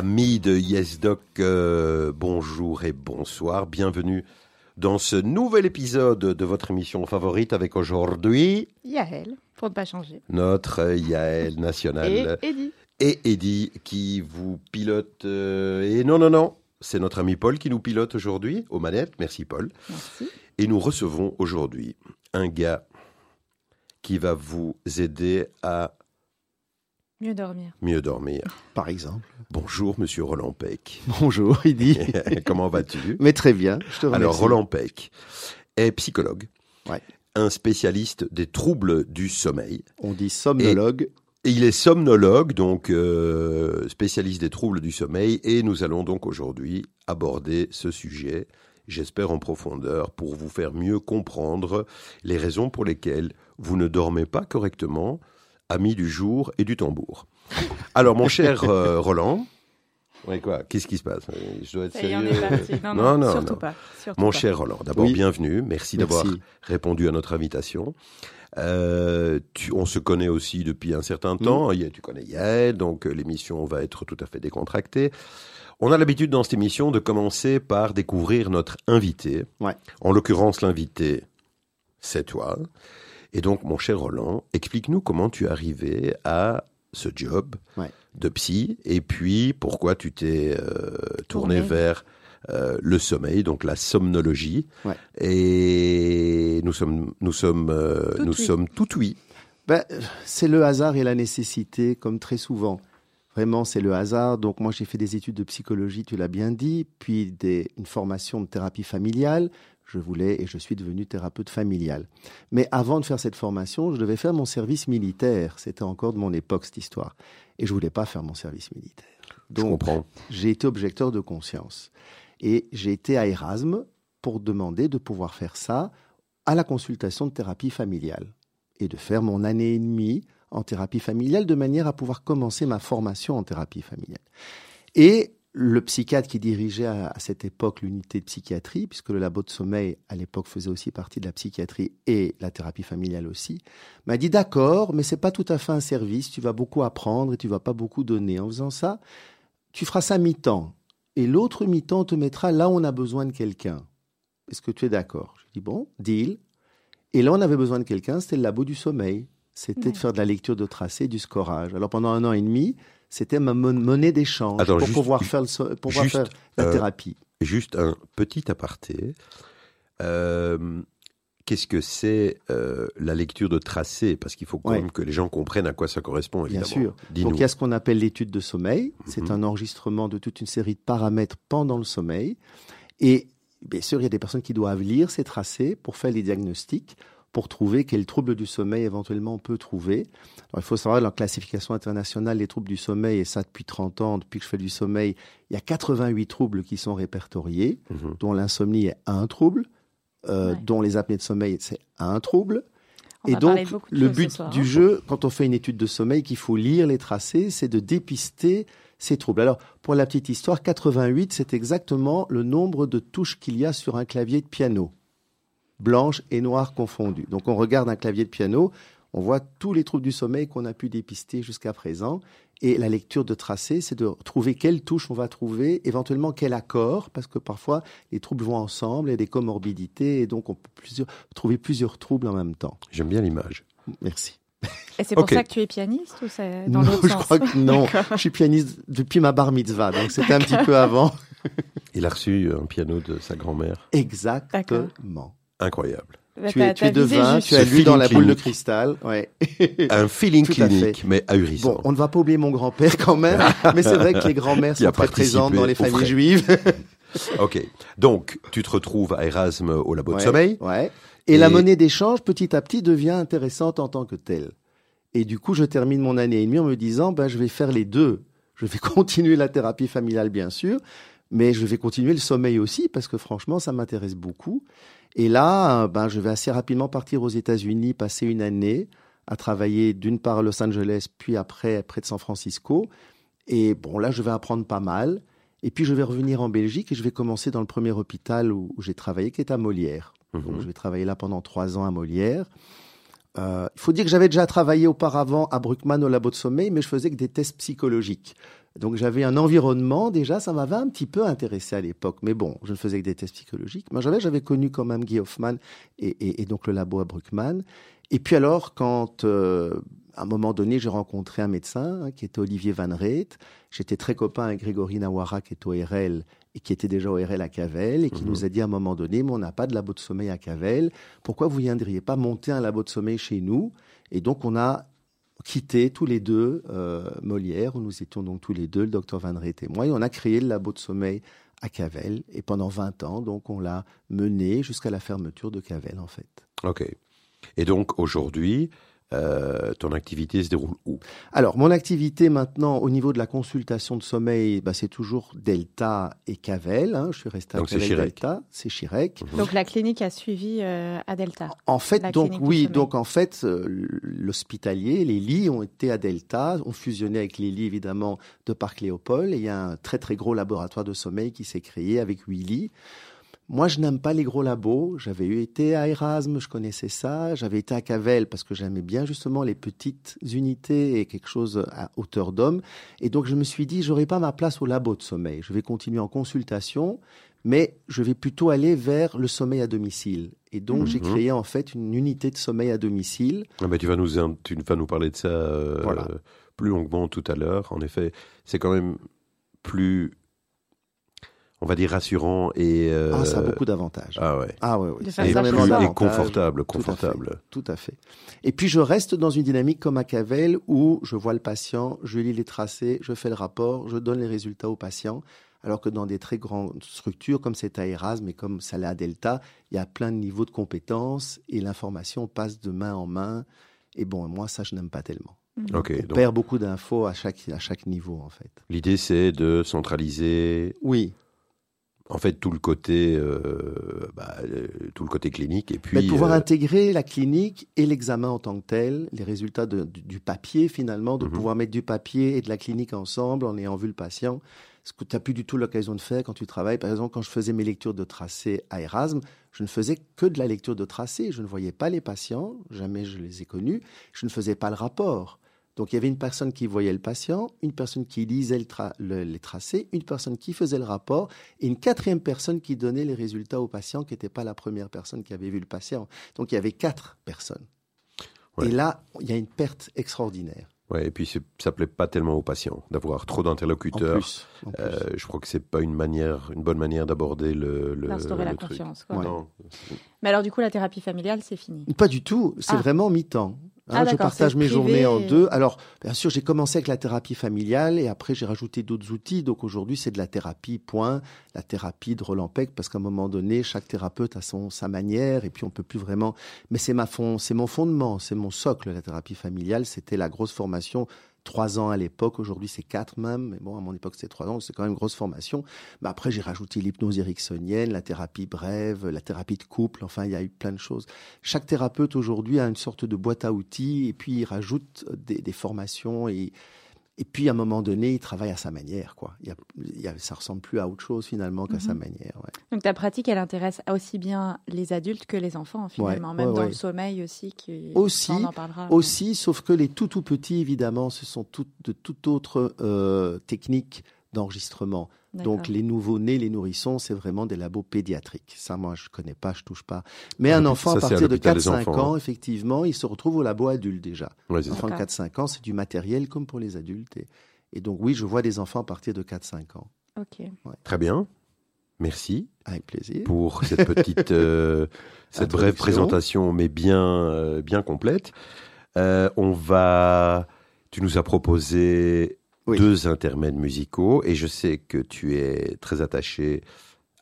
Amis de YesDoc, euh, bonjour et bonsoir. Bienvenue dans ce nouvel épisode de votre émission favorite avec aujourd'hui Yael, pour ne pas changer. notre Yael Et nationale Eddie. et Eddie qui vous pilote. euh, et non, non, non, c'est notre ami Paul qui nous pilote aujourd'hui aux manettes. Merci Paul. Merci. Et nous recevons aujourd'hui un gars qui va vous aider à Mieux dormir. mieux dormir. par exemple. Bonjour Monsieur Roland Peck. Bonjour, il dit. Comment vas-tu? Mais très bien, je te remercie. Alors, Roland Peck est psychologue, Ouais. un spécialiste des troubles du sommeil. On dit somnologue. Et il est somnologue, donc euh, spécialiste des troubles du sommeil, et nous allons donc aujourd'hui aborder ce sujet, j'espère en profondeur, pour vous faire mieux comprendre les raisons pour lesquelles vous ne dormez pas correctement, amis du jour et du tambour. Alors, mon cher euh, Roland, ouais, quoi Qu'est-ce qui se passe? Je dois être Ça y est, on sérieux est parti. Non, Non, non, surtout non. pas. surtout Mon pas. cher Roland, d'abord Oui. bienvenue. Merci d'avoir répondu à notre invitation. Euh, tu- on se connaît aussi depuis un certain temps. Ya- Tu connais Yael, donc euh, l'émission va être tout à fait décontractée. On a l'habitude dans cette émission de commencer par découvrir notre invité. Ouais. En l'occurrence, l'invité, c'est toi. Et donc, mon cher Roland, explique-nous comment tu es arrivé à ce job Ouais. de psy et puis pourquoi tu t'es euh, tourné vers euh, le sommeil, donc la somnologie. Ouais. Et nous sommes, nous sommes, euh, Tout nous oui. sommes tout oui. Ben, c'est le hasard et la nécessité, comme très souvent. Vraiment, c'est le hasard. Donc, moi, j'ai fait des études de psychologie, tu l'as bien dit, puis des, une formation de thérapie familiale. Je voulais et je suis devenu thérapeute familial. Mais avant de faire cette formation, je devais faire mon service militaire. C'était encore de mon époque, cette histoire. Et je voulais pas faire mon service militaire. Donc, j'ai été objecteur de conscience. Et j'ai été à Erasme pour demander de pouvoir faire ça à la consultation de thérapie familiale et de faire mon année et demie en thérapie familiale de manière à pouvoir commencer ma formation en thérapie familiale. Et le psychiatre qui dirigeait à, cette époque l'unité de psychiatrie, puisque le labo de sommeil à l'époque faisait aussi partie de la psychiatrie et la thérapie familiale aussi, m'a dit d'accord, mais c'est pas tout à fait un service, tu vas beaucoup apprendre et tu vas pas beaucoup donner. En faisant ça, tu feras ça mi-temps. Et l'autre mi-temps, on te mettra là où on a besoin de quelqu'un. Est-ce que tu es d'accord? Je dis bon, deal. Et là, on avait besoin de quelqu'un, c'était le labo du sommeil. C'était Ouais. de faire de la lecture de tracé, du scorage. Alors pendant un an et demi, c'était ma mon- monnaie d'échange pour juste- pouvoir faire, le pour pouvoir faire la thérapie. Juste un petit aparté. Euh, Qu'est-ce que c'est euh, la lecture de tracé Parce qu'il faut quand Ouais. même que les gens comprennent à quoi ça correspond, Bien sûr. Donc il y a ce qu'on appelle l'étude de sommeil. C'est Mhm. un enregistrement de toute une série de paramètres pendant le sommeil. Et bien sûr, il y a des personnes qui doivent lire ces tracés pour faire les diagnostics, pour trouver quel trouble du sommeil éventuellement on peut trouver. Alors, il faut savoir, dans la classification internationale des troubles du sommeil, et ça depuis 30 ans, depuis que je fais du sommeil, il y a 88 troubles qui sont répertoriés, Mhm. dont l'insomnie est un trouble, euh, Ouais. dont les apnées de sommeil, c'est un trouble. On Et donc, le but soir, du hein. jeu, quand on fait une étude de sommeil, qu'il faut lire les tracés, c'est de dépister ces troubles. Alors, pour la petite histoire, 88, c'est exactement le nombre de touches qu'il y a sur un clavier de piano, blanche et noire confondues. Donc, on regarde un clavier de piano, on voit tous les troubles du sommeil qu'on a pu dépister jusqu'à présent. Et la lecture de tracés, c'est de trouver quelle touche on va trouver, éventuellement quel accord, parce que parfois les troubles vont ensemble, il y a des comorbidités, et donc on peut plusieurs- trouver plusieurs troubles en même temps. J'aime bien l'image. Merci. Et c'est pour ça que tu es pianiste ou c'est dans non, l'autre je sens crois que non. Je suis pianiste depuis ma bar mitzvah, donc c'était un petit peu avant. Il a reçu un piano de sa grand-mère. Exactement. Incroyable. Bah, Tu es, tu es devin, juste. tu as lu dans la feeling boule de cristal. Ouais. Un feeling clinique, mais ahurissant. Bon, on ne va pas oublier mon grand-père quand même, mais c'est vrai que les grands-mères sont très présentes dans les familles frais. juives. Ok. Donc, tu te retrouves à Erasme au labo de sommeil. ouais. Et, la Et- monnaie d'échange, petit à petit, devient intéressante en tant que telle. Et du coup, je termine mon année et demie en me disant, ben, je vais faire les deux. Je vais continuer la thérapie familiale, bien sûr, mais je vais continuer le sommeil aussi, parce que franchement, ça m'intéresse beaucoup. Et là, ben, je vais assez rapidement partir aux États-Unis, passer une année à travailler d'une part à Los Angeles, puis après près de San Francisco. Et bon, là, je vais apprendre pas mal. Et puis, je vais revenir en Belgique et je vais commencer dans le premier hôpital où, où j'ai travaillé, qui est à Molière. Mhm. Donc, je vais travailler là pendant trois ans à Molière. Euh, il faut dire que j'avais déjà travaillé auparavant à Bruckmann au labo de sommeil, mais je faisais que des tests psychologiques. Donc j'avais un environnement déjà, ça m'avait un petit peu intéressé à l'époque. Mais bon, je ne faisais que des tests psychologiques. Moi j'avais, j'avais connu quand même Guy Hoffman et, donc le labo à Bruckmann. Et puis alors, quand euh, à un moment donné, j'ai rencontré un médecin hein, qui était Olivier Van Reet. J'étais très copain avec Grégory Nawara qui est au RL et qui était déjà au RL à Cavel et qui Mhm. nous a dit à un moment donné, mais on n'a pas de labo de sommeil à Cavel. Pourquoi vous viendriez pas monter un labo de sommeil chez nous? Et donc on a quitté tous les deux euh, Molière, où nous étions donc tous les deux, le docteur Van Reet et moi, et on a créé le labo de sommeil à Cavel. Et pendant 20 ans, donc on l'a mené jusqu'à la fermeture de Cavel en fait. Ok. Et donc aujourd'hui, euh, ton activité se déroule où? Alors, mon activité maintenant au niveau de la consultation de sommeil, bah, c'est toujours Delta et Cavel. hein. Je suis resté à Donc, c'est Cavel Chirec. Delta, c'est Chirec. Mhm. Donc la clinique a suivi euh, à Delta. En fait, La donc oui, donc en fait, euh, l'hospitalier, les lits ont été à Delta, ont fusionné avec les lits évidemment de Parc Léopold. Et il y a un très très gros laboratoire de sommeil qui s'est créé avec huit lits. Moi, je n'aime pas les gros labos. J'avais été à Erasme, je connaissais ça. J'avais été à Cavel parce que j'aimais bien justement les petites unités et quelque chose à hauteur d'homme. Et donc, je me suis dit, j'aurai pas ma place au labo de sommeil. Je vais continuer en consultation, mais je vais plutôt aller vers le sommeil à domicile. Et donc, j'ai Mhm. créé en fait une unité de sommeil à domicile. Ah ben, tu, vas nous, tu vas nous parler de ça euh, Voilà. plus longuement tout à l'heure. En effet, c'est quand même plus, on va dire, rassurant et... euh, Ah, ça a beaucoup d'avantages. Ah ouais. Ah a faire Et, plus- et confortable, Tout à fait. confortable. Tout à fait. Et puis je reste dans une dynamique comme à Cavel où je vois le patient, je lis les tracés, je fais le rapport, je donne les résultats au patient. Alors que dans des très grandes structures comme c'est à Erasme et comme ça l'est à Delta, il y a plein de niveaux de compétences et l'information passe de main en main. Et bon, moi ça je n'aime pas tellement. Mhm. Ok, On donc perd beaucoup d'infos à chaque, à chaque niveau en fait. l'idée c'est de centraliser Oui, en fait tout le côté, euh, bah, euh, tout le côté clinique et puis Mais de pouvoir euh, intégrer la clinique et l'examen en tant que tel, les résultats de- du, du papier finalement, de Mhm. pouvoir mettre du papier et de la clinique ensemble en ayant vu le patient, ce que tu n'as plus du tout l'occasion de faire quand tu travailles. Par exemple, quand je faisais mes lectures de tracés à Erasme, je ne faisais que de la lecture de tracés. Je ne voyais pas les patients, jamais je les ai connus. Je ne faisais pas le rapport. Donc il y avait une personne qui voyait le patient, une personne qui lisait le tra- le- les tracés, une personne qui faisait le rapport et une quatrième personne qui donnait les résultats au patient qui n'était pas la première personne qui avait vu le patient. Donc il y avait quatre personnes. Ouais. Et là, il y a une perte extraordinaire. ouais, et puis c'est- ça plaît pas tellement aux patients d'avoir trop En d'interlocuteurs. plus. en plus. Euh, je crois que c'est pas une manière, une bonne manière d'aborder le, le, D'instaurer la le truc. confiance. quoi. Ouais. Non. Mais alors du coup, la thérapie familiale, c'est fini. Pas du tout. C'est Ah. vraiment mi-temps. Hein, Ah, je partage mes privé journées en deux. Alors, bien sûr, j'ai commencé avec la thérapie familiale et après, j'ai rajouté d'autres outils. Donc, aujourd'hui, c'est de la thérapie, point. La thérapie de Roland Peck, parce qu'à un moment donné, chaque thérapeute a son, sa manière et puis on peut plus vraiment. Mais c'est ma fond, c'est mon fondement, c'est mon socle, la thérapie familiale. C'était la grosse formation. Trois ans à l'époque, aujourd'hui c'est quatre même, mais bon, à mon époque c'était trois ans, donc c'est quand même une grosse formation. Mais après j'ai rajouté l'hypnose ericksonienne, la thérapie brève, la thérapie de couple, enfin il y a eu plein de choses. Chaque thérapeute aujourd'hui a une sorte de boîte à outils et puis il rajoute des, des formations et, et puis à un moment donné il travaille à sa manière. Quoi. Il y a, il y a- ça ressemble plus à autre chose finalement qu'à Mhm. sa manière. ouais. Donc ta pratique, elle intéresse aussi bien les adultes que les enfants finalement, Ouais, même ouais, dans le sommeil aussi. Qui... Aussi, on en parlera. Aussi, sauf que les tout tout petits évidemment ce sont toutes de toute autre euh, techniques d'enregistrement. Donc les nouveaux-nés, les nourrissons, c'est vraiment des labos pédiatriques. Ça, moi, je connais pas, je touche pas. Mais Ah, un ça, enfant à partir de l'hôpital des 4-5 enfants, ans, hein. effectivement, il se retrouve au labo adulte déjà. Ouais. Enfant de D'accord. 4-5 ans, c'est du matériel comme pour les adultes. Et, et donc oui, je vois des enfants à partir de 4-5 ans. Ok. Très bien. Merci Avec plaisir. pour cette petite, euh, cette brève présentation, mais bien, euh, bien complète. Euh, on va. Tu nous as proposé Oui. deux intermèdes musicaux et je sais que tu es très attaché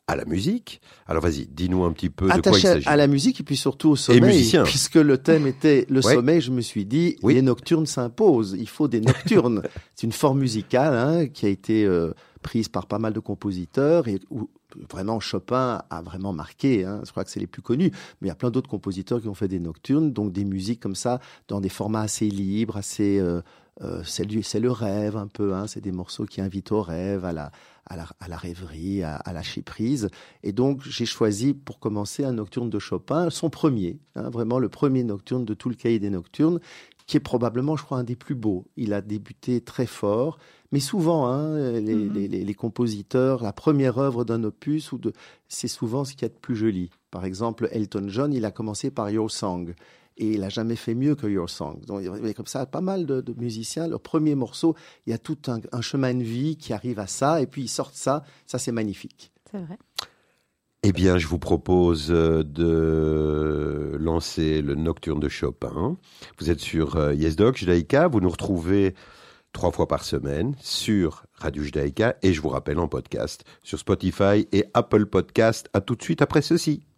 à la musique. Alors vas-y, dis-nous un petit peu de quoi il s'agit. à la musique et puis surtout au sommeil. musicien. Puisque le thème était le Ouais. sommeil, je me suis dit, Oui. les nocturnes s'imposent. Il faut des nocturnes. C'est une forme musicale hein, qui a été euh, prise par pas mal de compositeurs et où vraiment Chopin a vraiment marqué. Hein, je crois que c'est les plus connus. Mais il y a plein d'autres compositeurs qui ont fait des nocturnes, donc des musiques comme ça, dans des formats assez libres, assez... Euh, euh, c'est le rêve un peu, hein, c'est des morceaux qui invitent au rêve, à la, à la, à la rêverie, à, à lâcher prise. Et donc, j'ai choisi pour commencer un nocturne de Chopin, son premier, hein, vraiment le premier nocturne de tout le cahier des nocturnes, qui est probablement, je crois, un des plus beaux. Il a débuté très fort, mais souvent, hein, les, les- les- les compositeurs, la première œuvre d'un opus, ou de, c'est souvent ce qu'il y a de plus joli. Par exemple, Elton John, il a commencé par Your Song. Et il a jamais fait mieux que Your Song. Donc, il y avait comme ça pas mal de, de musiciens. Leur premier morceau, il y a tout un, un chemin de vie qui arrive à ça, et puis ils sortent ça. Ça, c'est magnifique. C'est vrai. Eh bien, je vous propose euh, de lancer le Nocturne de Chopin. Vous êtes sur euh, YesDoc, Judaïka. Vous nous retrouvez trois fois par semaine sur Radio Judaïka et je vous rappelle en podcast sur Spotify et Apple Podcast. À tout de suite après ceci.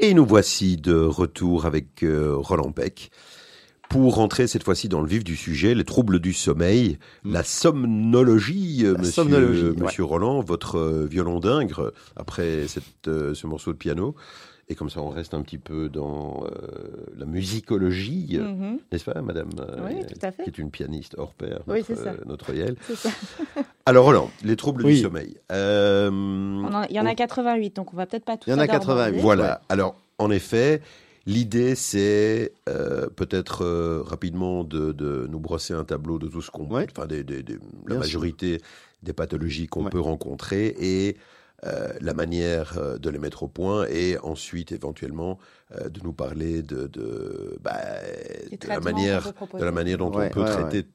Et nous voici de retour avec euh, Roland Peck pour rentrer cette fois-ci dans le vif du sujet, les troubles du sommeil, Mm. la somnologie, La monsieur, somnologie, ouais. monsieur Roland, votre euh, violon d'ingre après cette, euh, ce morceau de piano. Et comme ça, on reste un petit peu dans euh, la musicologie, Mhm. n'est-ce pas, madame euh, Oui, tout à fait. Qui est une pianiste hors pair, Oui, notre, c'est ça. euh, notre Yael. Ça. Alors, Roland, les troubles Oui. du sommeil. Euh, Il y en a 88, donc on va peut-être pas tout Il y en a 88. Voilà. Alors, en effet, l'idée, c'est euh, peut-être euh, rapidement de, de nous brosser un tableau de tout ce qu'on, Ouais. enfin, des, des- des- la majorité des pathologies qu'on Ouais. peut rencontrer et euh, la manière euh, de les mettre au point et ensuite éventuellement euh, de nous parler de, de, bah, de la manière de la manière dont Ouais, on peut ouais, traiter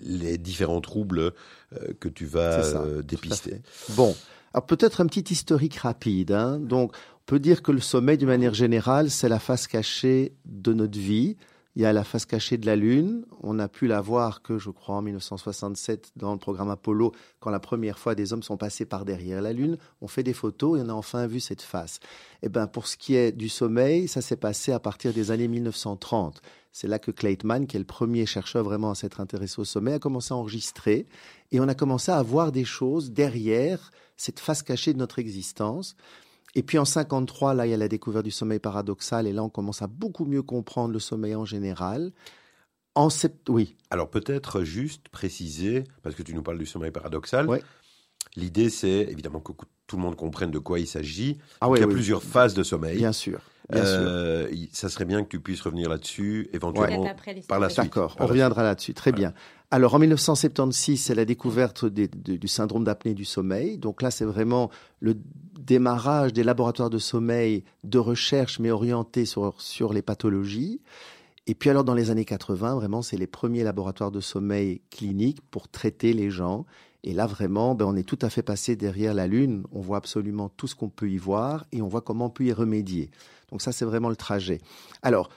les différents troubles euh, que tu vas ça, euh, dépister. Bon, alors peut-être un petit historique rapide. hein. Donc, on peut dire que le sommeil, d'une manière générale, c'est la face cachée de notre vie. Il y a la face cachée de la Lune. On a pu la voir que, je crois, en 1967, dans le programme Apollo, quand la première fois des hommes sont passés par derrière la Lune. On fait des photos et on a enfin vu cette face. Eh ben, pour ce qui est du sommeil, ça s'est passé à partir des années 1930. C'est là que Claytman, qui est le premier chercheur vraiment à s'être intéressé au sommeil, a commencé à enregistrer. Et on a commencé à voir des choses derrière cette face cachée de notre existence. Et puis en 53, là, il y a la découverte du sommeil paradoxal, et là, on commence à beaucoup mieux comprendre le sommeil en général. En sept... Oui. Alors peut-être juste préciser, parce que tu nous parles du sommeil paradoxal. L'idée, c'est évidemment que tout le monde comprenne de quoi il s'agit. Ah il y a plusieurs phases de sommeil. Bien sûr. Euh, ça serait bien que tu puisses revenir là-dessus, éventuellement par la suite. D'accord, on reviendra là-dessus. Très bien. Alors en 1976, c'est la découverte du syndrome d'apnée du sommeil. Donc là, c'est vraiment le démarrage des laboratoires de sommeil de recherche, mais orientés sur, sur les pathologies. Et puis alors dans les années 80, vraiment, c'est les premiers laboratoires de sommeil cliniques pour traiter les gens. Et là, vraiment, ben, on est tout à fait passé derrière la Lune. On voit absolument tout ce qu'on peut y voir et on voit comment on peut y remédier. Donc ça, c'est vraiment le trajet. Alors,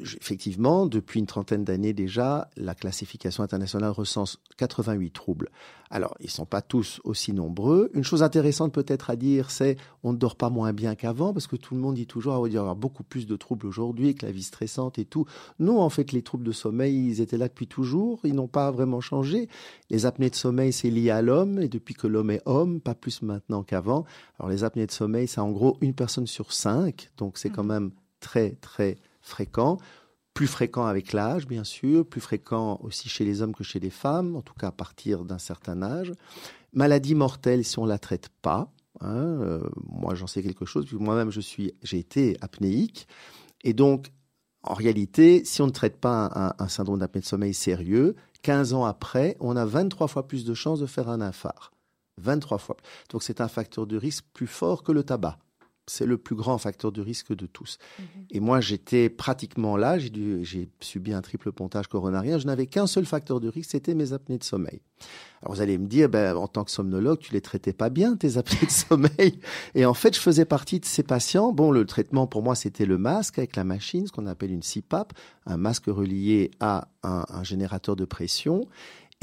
effectivement, depuis une trentaine d'années déjà, la classification internationale recense 88 troubles. Alors, ils ne sont pas tous aussi nombreux. Une chose intéressante peut-être à dire, c'est on ne dort pas moins bien qu'avant, parce que tout le monde dit toujours, ah, il y avoir beaucoup plus de troubles aujourd'hui, que la vie stressante et tout. Non, en fait, les troubles de sommeil, ils étaient là depuis toujours, ils n'ont pas vraiment changé. Les apnées de sommeil, c'est lié à l'homme, et depuis que l'homme est homme, pas plus maintenant qu'avant. Alors, les apnées de sommeil, c'est en gros une personne sur cinq, donc c'est quand mmh. même très, très fréquent, plus fréquent avec l'âge, bien sûr, plus fréquent aussi chez les hommes que chez les femmes, en tout cas à partir d'un certain âge. Maladie mortelle si on la traite pas. Hein, euh, moi, j'en sais quelque chose. Moi-même, je suis, j'ai été apnéique, et donc, en réalité, si on ne traite pas un, un syndrome d'apnée de sommeil sérieux, 15 ans après, on a 23 fois plus de chances de faire un infarct. 23 fois. Donc c'est un facteur de risque plus fort que le tabac c'est le plus grand facteur de risque de tous. Mhm. Et moi, j'étais pratiquement là, j'ai subi un triple pontage coronarien, je n'avais qu'un seul facteur de risque, c'était mes apnées de sommeil. Alors vous allez me dire, ben, en tant que somnologue, tu les traitais pas bien, tes apnées de sommeil. Et en fait, je faisais partie de ces patients. Bon, le traitement pour moi, c'était le masque avec la machine, ce qu'on appelle une CPAP, un masque relié à un générateur de pression.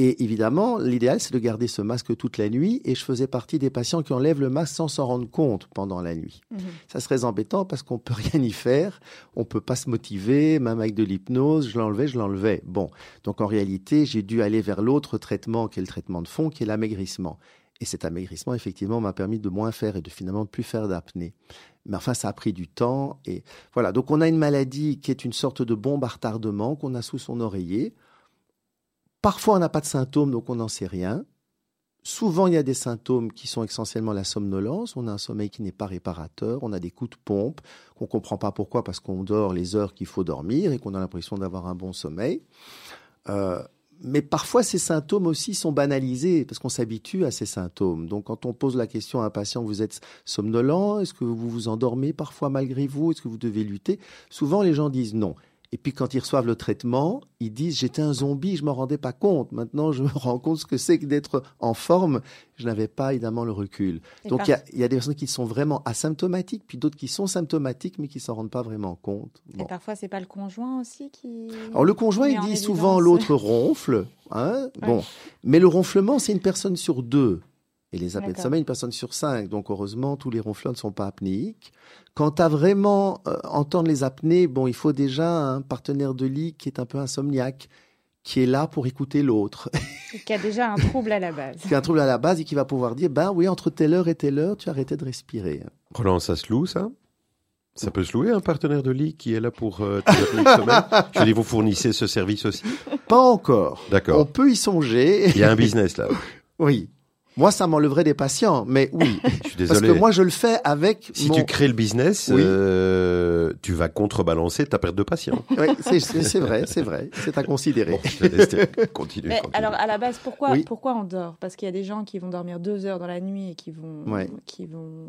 Et évidemment, l'idéal, c'est de garder ce masque toute la nuit. Et je faisais partie des patients qui enlèvent le masque sans s'en rendre compte pendant la nuit. Mhm. Ça serait embêtant parce qu'on peut rien y faire. On peut pas se motiver, même avec de l'hypnose. Je l'enlevais, je l'enlevais. Bon. Donc en réalité, j'ai dû aller vers l'autre traitement qui est le traitement de fond, qui est l'amaigrissement. Et cet amaigrissement, effectivement, m'a permis de moins faire et de finalement de plus faire d'apnée. Mais enfin, ça a pris du temps. Et voilà. Donc on a une maladie qui est une sorte de bombe à retardement qu'on a sous son oreiller. Parfois, on n'a pas de symptômes, donc on n'en sait rien. Souvent, il y a des symptômes qui sont essentiellement la somnolence. On a un sommeil qui n'est pas réparateur. On a des coups de pompe qu'on ne comprend pas pourquoi, parce qu'on dort les heures qu'il faut dormir et qu'on a l'impression d'avoir un bon sommeil. Euh, mais parfois, ces symptômes aussi sont banalisés parce qu'on s'habitue à ces symptômes. Donc, quand on pose la question à un patient, vous êtes somnolent? Est-ce que vous vous endormez parfois malgré vous? Est-ce que vous devez lutter? Souvent, les gens disent non. Et puis quand ils reçoivent le traitement, ils disent j'étais un zombie, je m'en rendais pas compte. Maintenant, je me rends compte ce que c'est que d'être en forme. Je n'avais pas évidemment le recul. Donc il y, a, des personnes qui sont vraiment asymptomatiques, puis d'autres qui sont symptomatiques mais qui s'en rendent pas vraiment compte. Et parfois c'est pas le conjoint aussi qui. Alors le conjoint il dit souvent l'autre ronfle, hein. Bon, mais le ronflement c'est une personne sur deux. Et les apnées de sommeil, une personne sur cinq. Donc heureusement, tous les ronfleurs ne sont pas apnéiques. Quand à vraiment euh, entendre les apnées, bon, il faut déjà un partenaire de lit qui est un peu insomniaque, qui est là pour écouter l'autre. qui a déjà un trouble à la base. qui a un trouble à la base et qui va pouvoir dire, ben oui, entre telle heure et telle heure, tu as arrêté de respirer. Roland, ça se loue, ça? Ça peut se louer un partenaire de lit qui est là pour euh, sommeil Je dis, vous fournissez ce service aussi? Pas encore. D'accord. On peut y songer. Il y a un business là. oui. Moi, ça m'enlèverait des patients, mais oui. je suis désolé. Parce que moi, je le fais avec. Si tu crées le business, euh, tu vas contrebalancer ta perte de patients. oui, c'est vrai, c'est vrai. C'est à considérer. continue, mais Alors, à la base, pourquoi, pourquoi on dort? Parce qu'il y a des gens qui vont dormir deux heures dans la nuit et qui vont, qui vont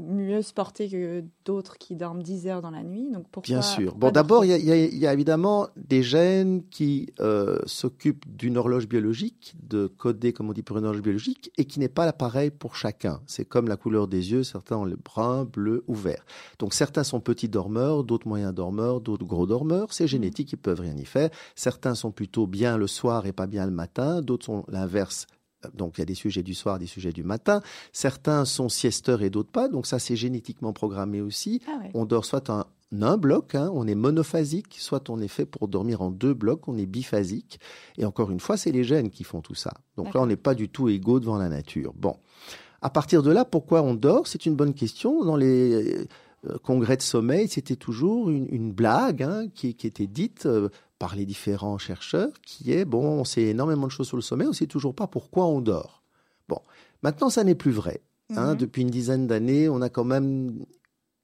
mieux se porter que d'autres qui dorment 10 heures dans la nuit. Donc pourquoi, Bien sûr. Bon, d'abord, il y, a évidemment des gènes qui euh, s'occupent d'une horloge biologique, de coder, comme on dit pour une horloge biologique biologique et qui n'est pas pareil pour chacun. C'est comme la couleur des yeux, certains ont le brun, bleu ou vert. Donc certains sont petits dormeurs, d'autres moyens dormeurs, d'autres gros dormeurs. C'est génétique, ils peuvent rien y faire. Certains sont plutôt bien le soir et pas bien le matin, d'autres sont l'inverse, donc il y a des sujets du soir, des sujets du matin. Certains sont siesteurs et d'autres pas. Donc ça, c'est génétiquement programmé aussi. Ah on dort soit un bloc, hein, on est monophasique, soit on est fait pour dormir en deux blocs, on est biphasique. Et encore une fois, c'est les gènes qui font tout ça. Donc là, on n'est pas du tout égaux devant la nature. Bon. À partir de là, pourquoi on dort? C'est une bonne question. Dans les euh, congrès de sommeil, c'était toujours une, blague hein, qui, était dite euh, par les différents chercheurs, qui est, bon, on sait énormément de choses sur le sommeil, on ne sait toujours pas pourquoi on dort. Bon, maintenant, ça n'est plus vrai. Hein. Mhm. Depuis une dizaine d'années, on a quand même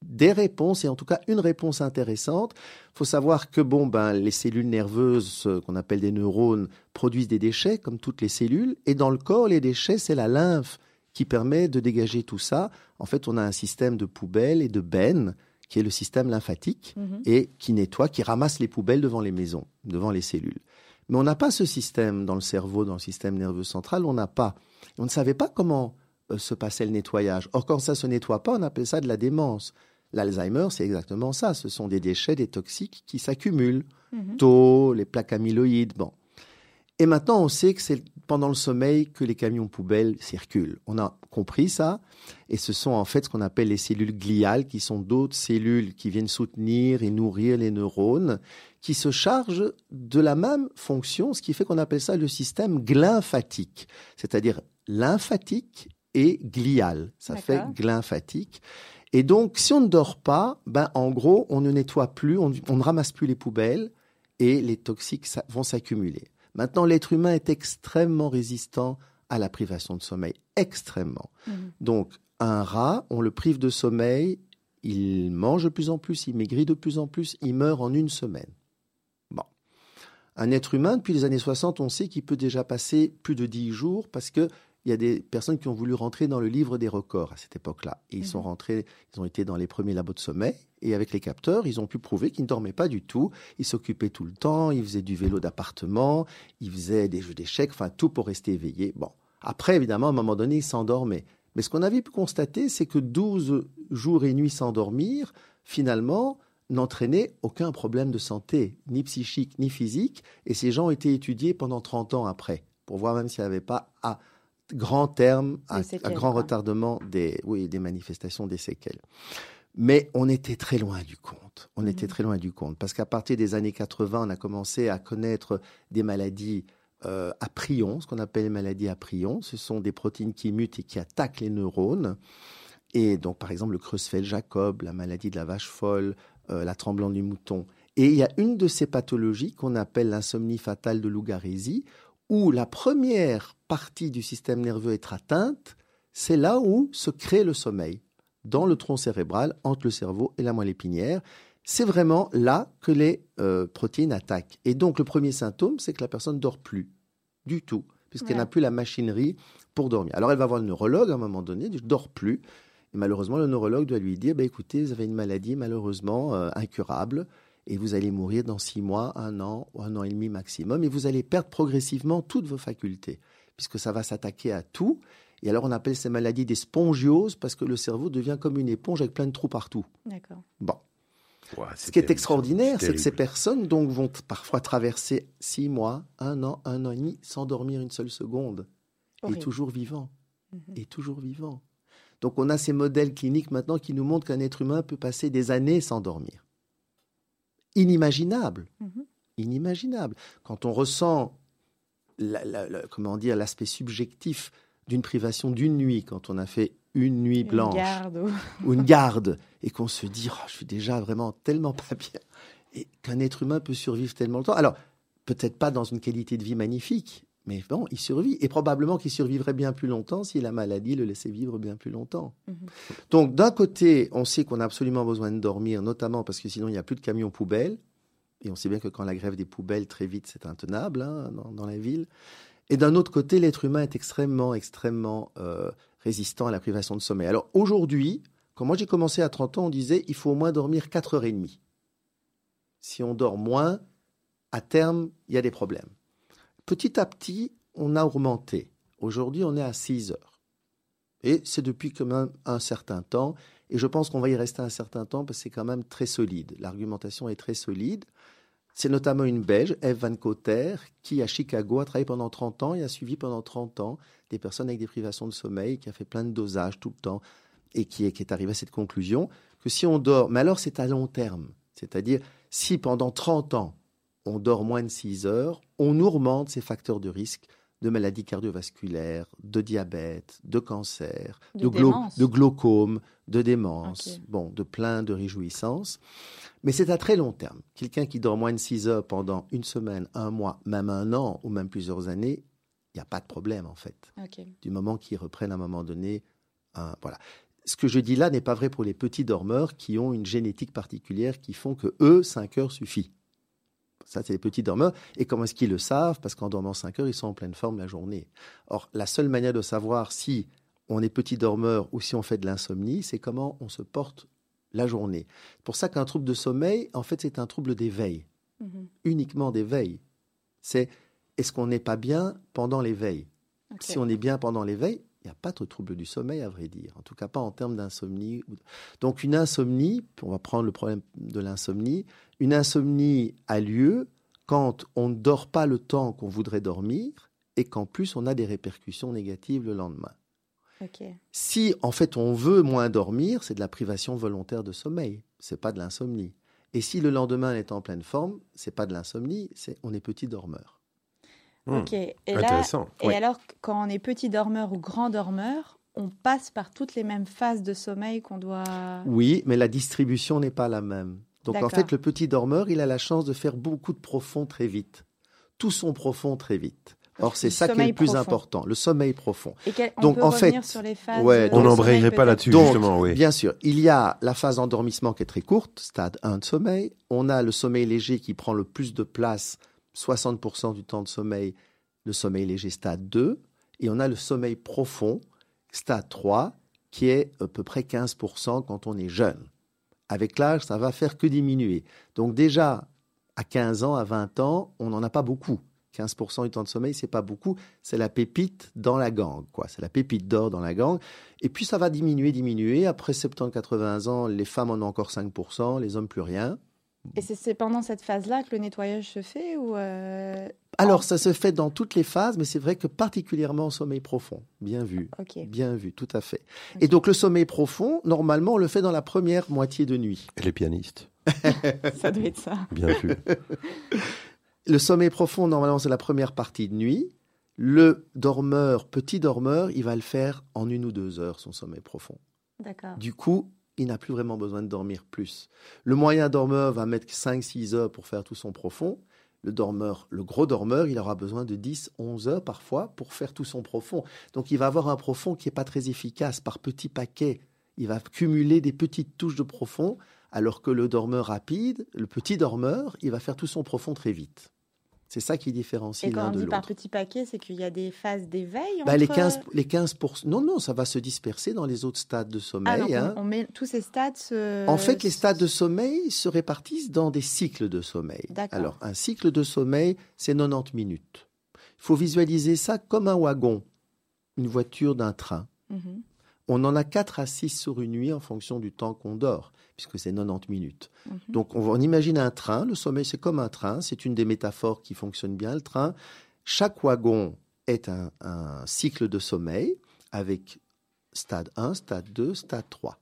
des réponses et en tout cas une réponse intéressante. Il faut savoir que bon ben les cellules nerveuses qu'on appelle des neurones produisent des déchets comme toutes les cellules et dans le corps les déchets c'est la lymphe qui permet de dégager tout ça. En fait, on a un système de poubelles et de bennes qui est le système lymphatique mhm. et qui nettoie, qui ramasse les poubelles devant les maisons, devant les cellules. Mais on n'a pas ce système dans le cerveau, dans le système nerveux central, on n'a pas. On ne savait pas comment se passait le nettoyage. Or, quand ça se nettoie pas, on appelle ça de la démence. L'Alzheimer, c'est exactement ça. Ce sont des déchets, des toxiques qui s'accumulent. Mhm. Taux, les plaques amyloïdes, bon. Et maintenant, on sait que c'est pendant le sommeil que les camions poubelles circulent. On a compris ça. Et ce sont en fait ce qu'on appelle les cellules gliales, qui sont d'autres cellules qui viennent soutenir et nourrir les neurones, qui se chargent de la même fonction, ce qui fait qu'on appelle ça le système glymphatique, c'est-à-dire lymphatique et glial. Ça fait glymphatique. Et donc, si on ne dort pas, ben, en gros, on ne nettoie plus, on ne ramasse plus les poubelles et les toxiques vont s'accumuler. Maintenant, l'être humain est extrêmement résistant à la privation de sommeil, extrêmement. Mhm. Donc, un rat, on le prive de sommeil, il mange de plus en plus, il maigrit de plus en plus, il meurt en une semaine. Bon. Un être humain, depuis les années 60, on sait qu'il peut déjà passer plus de 10 jours parce que il y a des personnes qui ont voulu rentrer dans le livre des records à cette époque-là. Et ils sont mhm. rentrés, ils ont été dans les premiers labos de sommeil. Et avec les capteurs, ils ont pu prouver qu'ils ne dormaient pas du tout. Ils s'occupaient tout le temps, ils faisaient du vélo d'appartement, ils faisaient des jeux d'échecs, enfin tout pour rester éveillés. Bon. Après, évidemment, à un moment donné, ils s'endormaient. Mais ce qu'on avait pu constater, c'est que 12 jours et nuits sans dormir, finalement, n'entraînaient aucun problème de santé, ni psychique, ni physique. Et ces gens ont été étudiés pendant 30 ans après, pour voir même s'il n'y avait pas à grand terme, à, grand retardement des, oui, des manifestations, des séquelles. Mais on était très loin du compte. On était mhm. très loin du compte. Parce qu'à partir des années 80, on a commencé à connaître des maladies euh, à prions, ce qu'on appelle les maladies à prions. Ce sont des protéines qui mutent et qui attaquent les neurones. Et donc, par exemple, le Creutzfeldt-Jacob, la maladie de la vache folle, euh, la tremblante du mouton. Et il y a une de ces pathologies qu'on appelle l'insomnie fatale de Lougarésie, où la première partie du système nerveux est atteinte, c'est là où se crée le sommeil, dans le tronc cérébral, entre le cerveau et la moelle épinière. C'est vraiment là que les euh, protéines attaquent. Et donc le premier symptôme, c'est que la personne ne dort plus du tout, puisqu'elle n'a plus la machinerie pour dormir. Alors elle va voir le neurologue à un moment donné, ne dort plus. Et malheureusement, le neurologue doit lui dire, bah, écoutez, vous avez une maladie malheureusement euh, incurable et vous allez mourir dans six mois, un an ou un an et demi maximum, et vous allez perdre progressivement toutes vos facultés, puisque ça va s'attaquer à tout. Et alors on appelle ces maladies des spongioses parce que le cerveau devient comme une éponge avec plein de trous partout. D'accord. Bon. Ce qui est extraordinaire, c'est que ces personnes donc vont parfois traverser six mois, un an, un an et demi sans dormir une seule seconde, et toujours vivant, mhm. et toujours vivant. Donc on a ces modèles cliniques maintenant qui nous montrent qu'un être humain peut passer des années sans dormir inimaginable. Mhm. Inimaginable. Quand on ressent comment dire l'aspect subjectif d'une privation d'une nuit, quand on a fait une nuit blanche ou une garde, et qu'on se dit oh, je suis déjà vraiment tellement pas bien, et qu'un être humain peut survivre tellement longtemps. Alors peut-être pas dans une qualité de vie magnifique, mais bon, il survit. Et probablement qu'il survivrait bien plus longtemps si la maladie le laissait vivre bien plus longtemps. Mhm. Donc, d'un côté, on sait qu'on a absolument besoin de dormir, notamment parce que sinon, il n'y a plus de camions poubelles. Et on sait bien que quand la grève des poubelles, très vite, c'est intenable hein, dans, la ville. Et d'un autre côté, l'être humain est extrêmement, extrêmement euh, résistant à la privation de sommeil. Alors, aujourd'hui, quand moi j'ai commencé à 30 ans, on disait il faut au moins dormir 4 heures et demie. Si on dort moins, à terme, il y a des problèmes petit à petit, on a augmenté. Aujourd'hui, on est à 6 heures. Et c'est depuis quand même un certain temps. Et je pense qu'on va y rester un certain temps parce que c'est quand même très solide. L'argumentation est très solide. C'est notamment une Belge, Eve Van Cotter, qui à Chicago a travaillé pendant 30 ans et a suivi pendant 30 ans des personnes avec des privations de sommeil, qui a fait plein de dosages tout le temps et qui est, qui est arrivé à cette conclusion que si on dort, mais alors c'est à long terme, c'est-à-dire si pendant 30 ans on dort moins de 6 heures, on augmente ces facteurs de risque de maladies cardiovasculaires, de diabète, de cancer, de, glaucome, de démence, bon, de plein de réjouissances. Mais c'est à très long terme. Quelqu'un qui dort moins de 6 heures pendant une semaine, un mois, même un an ou même plusieurs années, il n'y a pas de problème en fait. Du moment qu'ils reprennent à un moment donné, voilà. Ce que je dis là n'est pas vrai pour les petits dormeurs qui ont une génétique particulière qui font que eux, 5 heures suffit. Ça, c'est les petits dormeurs. Et comment est-ce qu'ils le savent? Parce qu'en dormant 5 heures, ils sont en pleine forme la journée. Or, la seule manière de savoir si on est petit dormeur ou si on fait de l'insomnie, c'est comment on se porte la journée. C'est pour ça qu'un trouble de sommeil, en fait, c'est un trouble d'éveil. Mhm. Uniquement d'éveil. C'est est-ce qu'on n'est pas bien pendant l'éveil? Si on est bien pendant l'éveil, il n'y a pas de trouble du sommeil, à vrai dire. En tout cas, pas en termes d'insomnie. Donc, une insomnie, on va prendre le problème de l'insomnie, une insomnie a lieu quand on ne dort pas le temps qu'on voudrait dormir et qu'en plus on a des répercussions négatives le lendemain. Si en fait on veut moins dormir, c'est de la privation volontaire de sommeil, c'est pas de l'insomnie. Et si le lendemain on est en pleine forme, c'est pas de l'insomnie, c'est on est petit dormeur. Hmm. Ok. Et Intéressant. et alors quand on est petit dormeur ou grand dormeur, on passe par toutes les mêmes phases de sommeil qu'on doit. Oui, mais la distribution n'est pas la même. Donc en fait, le petit dormeur, il a la chance de faire beaucoup de profond très vite. Tout son profond très vite. Or, c'est ça qui est le plus important, le sommeil profond. Et on donc, peut en fait, sur les phases on n'embrayerait pas là-dessus, justement. Oui. Bien sûr, il y a la phase d'endormissement qui est très courte, stade 1 de sommeil. On a le sommeil léger qui prend le plus de place, 60% du temps de sommeil, le sommeil léger stade 2. Et on a le sommeil profond, stade 3, qui est à peu près 15% quand on est jeune. Avec l'âge, ça va faire que diminuer. Donc déjà, à 15 ans, à 20 ans, on n'en a pas beaucoup. 15% du temps de sommeil, c'est pas beaucoup. C'est la pépite dans la gangue, quoi. C'est la pépite d'or dans la gangue. Et puis ça va diminuer, diminuer. Après 70-80 ans, les femmes en ont encore 5%, les hommes plus rien. Et c'est pendant cette phase-là que le nettoyage se fait ou euh, Alors, ça se fait dans toutes les phases, mais c'est vrai que particulièrement au sommeil profond. Bien vu. Bien vu, tout à fait. Et donc, le sommeil profond, normalement, on le fait dans la première moitié de nuit. Et les pianistes Ça doit être ça. Bien vu. le sommeil profond, normalement, c'est la première partie de nuit. Le dormeur, petit dormeur, il va le faire en une ou deux heures, son sommeil profond. D'accord. Du coup, il n'a plus vraiment besoin de dormir plus. Le moyen dormeur va mettre 5-6 heures pour faire tout son profond. Le dormeur, le gros dormeur, il aura besoin de 10-11 heures parfois pour faire tout son profond. Donc il va avoir un profond qui n'est pas très efficace par petits paquets. Il va cumuler des petites touches de profond, alors que le dormeur rapide, le petit dormeur, il va faire tout son profond très vite. C'est ça qui différencie l'un de l'autre. Et quand on dit par petit paquet, c'est qu'il y a des phases d'éveil bah, les 15, les 15 Non, non, ça va se disperser dans les autres stades de sommeil. Ah, hein. on, met tous ces stades En fait, les stades de sommeil se répartissent dans des cycles de sommeil. Alors, un cycle de sommeil, c'est 90 minutes. Il faut visualiser ça comme un wagon, une voiture d'un train. Mhm. On en a 4 à 6 sur une nuit en fonction du temps qu'on dort puisque c'est 90 minutes. Mhm. Donc on, imagine un train, le sommeil c'est comme un train, c'est une des métaphores qui fonctionne bien, le train. Chaque wagon est un, cycle de sommeil avec stade 1, stade 2, stade 3.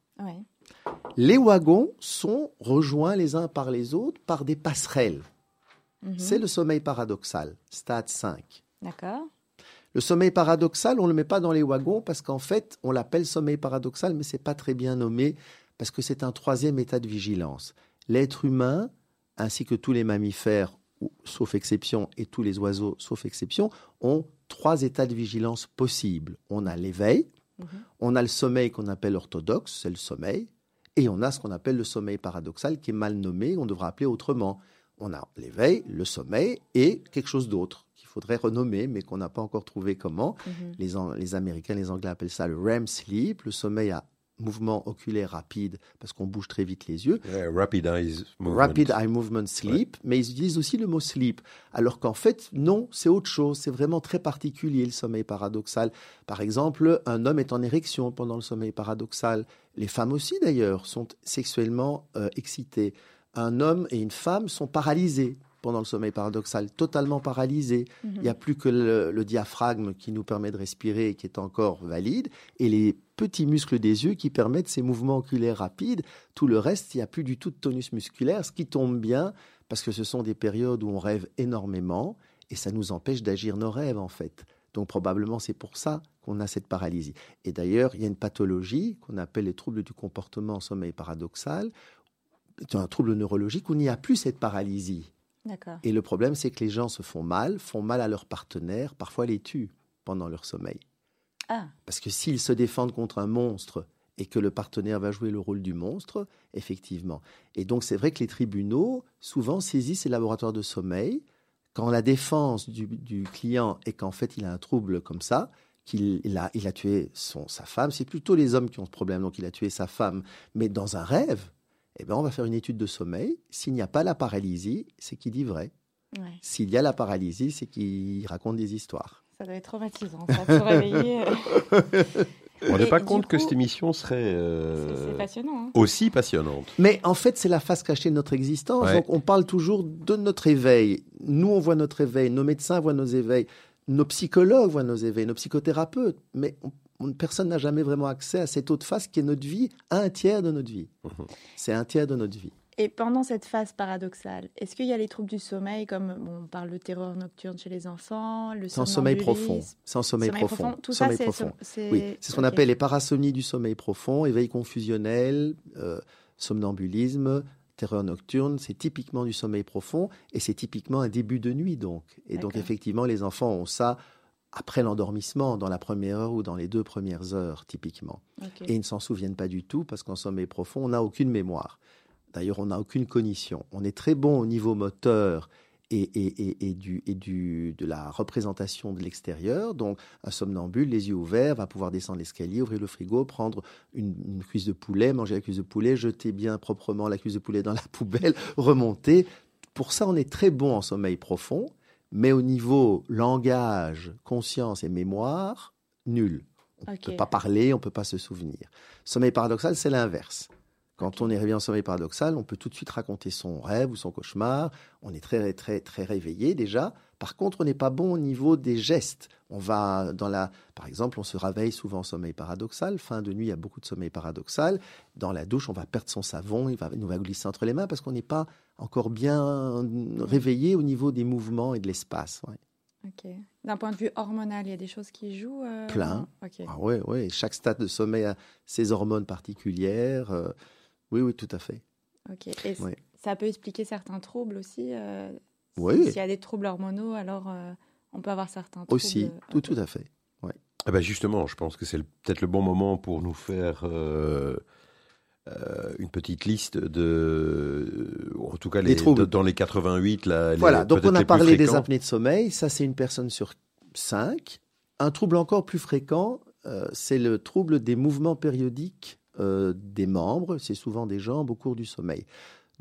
Les wagons sont rejoints les uns par les autres par des passerelles. Mhm. C'est le sommeil paradoxal, stade 5. D'accord. Le sommeil paradoxal, on ne le met pas dans les wagons parce qu'en fait, on l'appelle sommeil paradoxal, mais c'est pas très bien nommé parce que c'est un troisième état de vigilance. L'être humain, ainsi que tous les mammifères, sauf exception, et tous les oiseaux, sauf exception, ont trois états de vigilance possibles. On a l'éveil, mhm. on a le sommeil qu'on appelle orthodoxe, c'est le sommeil, et on a ce qu'on appelle le sommeil paradoxal, qui est mal nommé, on devrait appeler autrement. On a l'éveil, le sommeil et quelque chose d'autre qu'il faudrait renommer, mais qu'on n'a pas encore trouvé comment. Mhm. Les, les Américains, les Anglais appellent ça le REM sleep, le sommeil à mouvement oculaire rapide, parce qu'on bouge très vite les yeux. rapid eyes movement. Rapid eye movement sleep, mais ils utilisent aussi le mot sleep. Alors qu'en fait, non, c'est autre chose. C'est vraiment très particulier le sommeil paradoxal. Par exemple, un homme est en érection pendant le sommeil paradoxal. Les femmes aussi, d'ailleurs, sont sexuellement euh, excitées. Un homme et une femme sont paralysés pendant le sommeil paradoxal, totalement paralysé. Mhm. Il n'y a plus que le, diaphragme qui nous permet de respirer et qui est encore valide, et les petits muscles des yeux qui permettent ces mouvements oculaires rapides. Tout le reste, il n'y a plus du tout de tonus musculaire, ce qui tombe bien parce que ce sont des périodes où on rêve énormément et ça nous empêche d'agir nos rêves en fait. Donc probablement c'est pour ça qu'on a cette paralysie. Et d'ailleurs, il y a une pathologie qu'on appelle les troubles du comportement en sommeil paradoxal, un trouble neurologique où il n'y a plus cette paralysie. Et le problème, c'est que les gens se font mal, font mal à leur partenaire, parfois les tuent pendant leur sommeil. Ah. Parce que s'ils se défendent contre un monstre et que le partenaire va jouer le rôle du monstre, effectivement. Et donc c'est vrai que les tribunaux souvent saisissent les laboratoires de sommeil quand la défense du, client est qu'en fait il a un trouble comme ça, qu'il a, il a tué son, sa femme, c'est plutôt les hommes qui ont ce problème, donc il a tué sa femme, mais dans un rêve, eh ben, on va faire une étude de sommeil. S'il n'y a pas la paralysie, c'est qu'il dit vrai. S'il y a la paralysie, c'est qu'il raconte des histoires. Ça doit être traumatisant, ça, se réveiller. On n'est pas compte que cette émission serait euh, hein. aussi passionnante. Mais en fait, c'est la face cachée de notre existence. Donc, on parle toujours de notre éveil. Nous, on voit notre éveil. Nos médecins voient nos éveils. Nos psychologues voient nos éveils. Nos psychothérapeutes. Mais on personne n'a jamais vraiment accès à cette autre face qui est notre vie, un tiers de notre vie. Mhm. C'est un tiers de notre vie. Et pendant cette phase paradoxale, est-ce qu'il y a les troubles du sommeil, comme on parle de terreur nocturne chez les enfants, le sommeil profond, sans sommeil, profond, Tout ça, c'est oui, c'est ce qu'on appelle les parasomnies du sommeil profond, éveil confusionnel, euh, somnambulisme, terreur nocturne. C'est typiquement du sommeil profond et c'est typiquement un début de nuit donc. Et donc effectivement, les enfants ont ça après l'endormissement, dans la première heure ou dans les deux premières heures, typiquement. Et ils ne s'en souviennent pas du tout parce qu'en sommeil profond, on n'a aucune mémoire. D'ailleurs, on n'a aucune cognition. On est très bon au niveau moteur et, et, et, du, et du, de la représentation de l'extérieur. Donc, un somnambule, les yeux ouverts, va pouvoir descendre l'escalier, ouvrir le frigo, prendre une, une, cuisse de poulet, manger la cuisse de poulet, jeter bien proprement la cuisse de poulet dans la poubelle, remonter. Pour ça, on est très bon en sommeil profond. Mais au niveau langage, conscience et mémoire, nul. On ne peut pas parler, on ne peut pas se souvenir. Sommeil paradoxal, c'est l'inverse. Quand on est réveillé en sommeil paradoxal, on peut tout de suite raconter son rêve ou son cauchemar. On est très, très, très réveillé déjà. Par contre, on n'est pas bon au niveau des gestes. On va dans la, par exemple, on se réveille souvent en sommeil paradoxal. Fin de nuit, il y a beaucoup de sommeil paradoxal. Dans la douche, on va perdre son savon, il va nous va glisser entre les mains parce qu'on n'est pas encore bien réveillé au niveau des mouvements et de l'espace. Ok. D'un point de vue hormonal, il y a des choses qui jouent euh, Plein. Ah oui, oui. Chaque stade de sommeil a ses hormones particulières. Euh, oui, oui, tout à fait. Ok. Et ça peut expliquer certains troubles aussi euh, Oui. S'il y a des troubles hormonaux, alors on peut avoir certains troubles. Aussi, tout, tout à fait. Ouais. Eh ben justement, je pense que c'est peut-être le bon moment pour nous faire euh, une petite liste de, en tout cas les, troubles. dans les 88. La, voilà, donc on a parlé des apnées de sommeil, ça c'est une personne sur cinq. Un trouble encore plus fréquent, euh, c'est le trouble des mouvements périodiques euh, des membres, c'est souvent des jambes au cours du sommeil.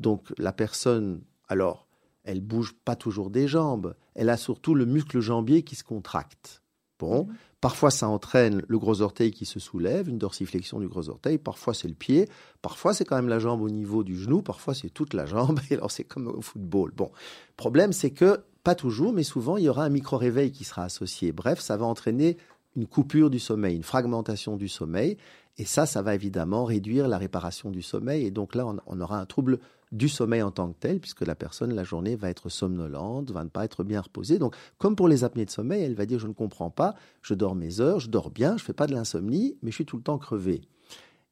Donc la personne, alors, elle bouge pas toujours des jambes, elle a surtout le muscle jambier qui se contracte. Bon, mmh. Parfois, ça entraîne le gros orteil qui se soulève, une dorsiflexion du gros orteil. Parfois, c'est le pied. Parfois, c'est quand même la jambe au niveau du genou. Parfois, c'est toute la jambe. Et alors, c'est comme au football. Bon, problème, c'est que pas toujours, mais souvent, il y aura un micro-réveil qui sera associé. Bref, ça va entraîner une coupure du sommeil, une fragmentation du sommeil. Et ça, ça va évidemment réduire la réparation du sommeil. Et donc là, on, aura un trouble du sommeil en tant que tel, puisque la personne, la journée, va être somnolente, va ne pas être bien reposée. Donc, comme pour les apnées de sommeil, elle va dire, je ne comprends pas, je dors mes heures, je dors bien, je fais pas de l'insomnie, mais je suis tout le temps crevé.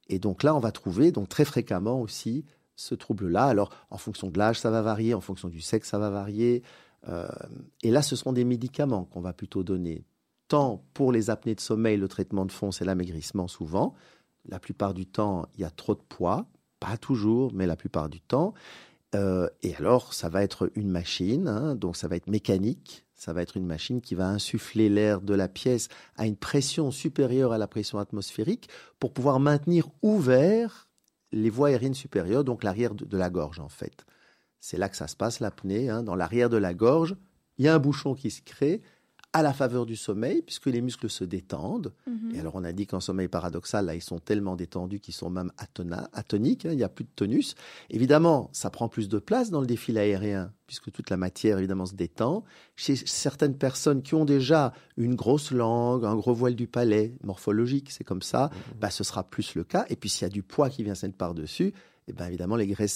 Et donc là, on va trouver donc très fréquemment aussi ce trouble-là. Alors, en fonction de l'âge, ça va varier, en fonction du sexe, ça va varier. Euh, et là, ce seront des médicaments qu'on va plutôt donner. Tant pour les apnées de sommeil, le traitement de fond, c'est l'amaigrissement souvent. La plupart du temps, il y a trop de poids, pas toujours, mais la plupart du temps. Euh, et alors, ça va être une machine, hein, donc ça va être mécanique. Ça va être une machine qui va insuffler l'air de la pièce à une pression supérieure à la pression atmosphérique pour pouvoir maintenir ouvert les voies aériennes supérieures, donc l'arrière de, la gorge en fait. C'est là que ça se passe, l'apnée. Hein. Dans l'arrière de la gorge, il y a un bouchon qui se crée à la faveur du sommeil, puisque les muscles se détendent. Mhm. Et alors, on a dit qu'en sommeil paradoxal, là, ils sont tellement détendus qu'ils sont même atoniques, hein, il n'y a plus de tonus. Évidemment, ça prend plus de place dans le défilé aérien, puisque toute la matière, évidemment, se détend. Chez certaines personnes qui ont déjà une grosse langue, un gros voile du palais, morphologique, c'est comme ça, mhm. bah, ce sera plus le cas. Et puis, s'il y a du poids qui vient s'être par-dessus, eh bien évidemment, les, les,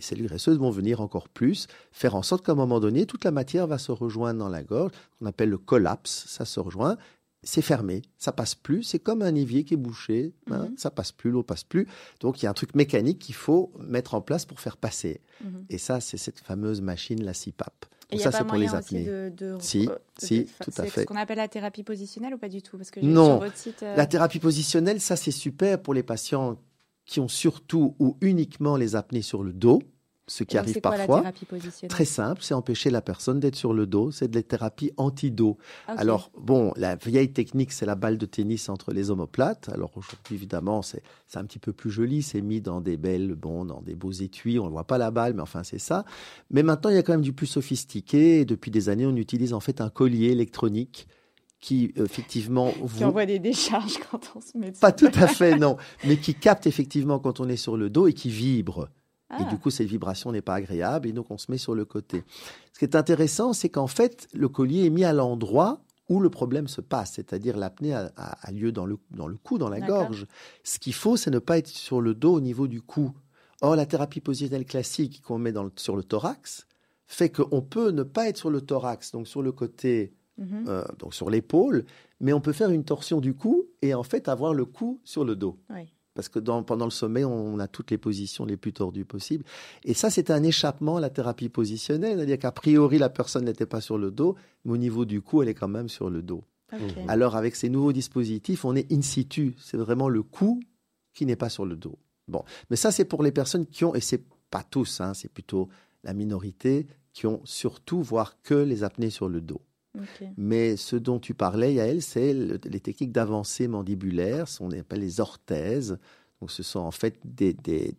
cellules graisseuses vont venir encore plus, faire en sorte qu'à un moment donné, toute la matière va se rejoindre dans la gorge, qu'on appelle le collapse, ça se rejoint, c'est fermé, ça passe plus, c'est comme un évier qui est bouché, hein, mhm. ça passe plus, l'eau passe plus. Donc il y a un truc mécanique qu'il faut mettre en place pour faire passer. Mhm. Et ça, c'est cette fameuse machine, la CPAP. Donc ça, c'est pour les apnées. De, si, si, tout à fait. C'est ce qu'on appelle la thérapie positionnelle ou pas du tout? Parce que Non, euh, la thérapie positionnelle, ça c'est super pour les patients qui ont surtout ou uniquement les apnées sur le dos, ce qui arrive parfois. Très simple, c'est empêcher la personne d'être sur le dos, c'est de la thérapie anti-dos. Alors, bon, la vieille technique, c'est la balle de tennis entre les omoplates. Alors aujourd'hui, évidemment, c'est un petit peu plus joli, c'est mis dans des belles, bon, dans des beaux étuis, on ne voit pas la balle, mais enfin, c'est ça. Mais maintenant, il y a quand même du plus sophistiqué, et depuis des années, on utilise en fait un collier électronique qui effectivement qui envoie des décharges quand on se met pas tout à fait non mais qui capte effectivement quand on est sur le dos et qui vibre et du ah. coup cette vibration n'est pas agréable et donc on se met sur le côté ce qui est intéressant c'est qu'en fait le collier est mis à l'endroit où le problème se passe, c'est-à-dire l'apnée a, lieu dans le, dans le cou, dans la gorge. Ce qu'il faut, c'est ne pas être sur le dos au niveau du cou. Or, la thérapie positionnelle classique qu'on met dans sur le thorax fait qu'on peut ne pas être sur le thorax, donc sur le côté Mhm. Euh, donc sur l'épaule, mais on peut faire une torsion du cou et en fait avoir le cou sur le dos. Parce que pendant le sommeil, on a toutes les positions les plus tordues possibles. Et ça, c'est un échappement à la thérapie positionnelle. C'est-à-dire qu'a priori, la personne n'était pas sur le dos, mais au niveau du cou, elle est quand même sur le dos. Alors, avec ces nouveaux dispositifs, on est in situ. C'est vraiment le cou qui n'est pas sur le dos. Bon, mais ça, c'est pour les personnes qui ont, et c'est pas tous, hein, c'est plutôt la minorité, qui ont surtout, voire que les apnées sur le dos. Mais ce dont tu parlais, Yael, c'est les techniques d'avancée mandibulaire, ce qu'on appelle les orthèses. Donc, ce sont en fait des, des,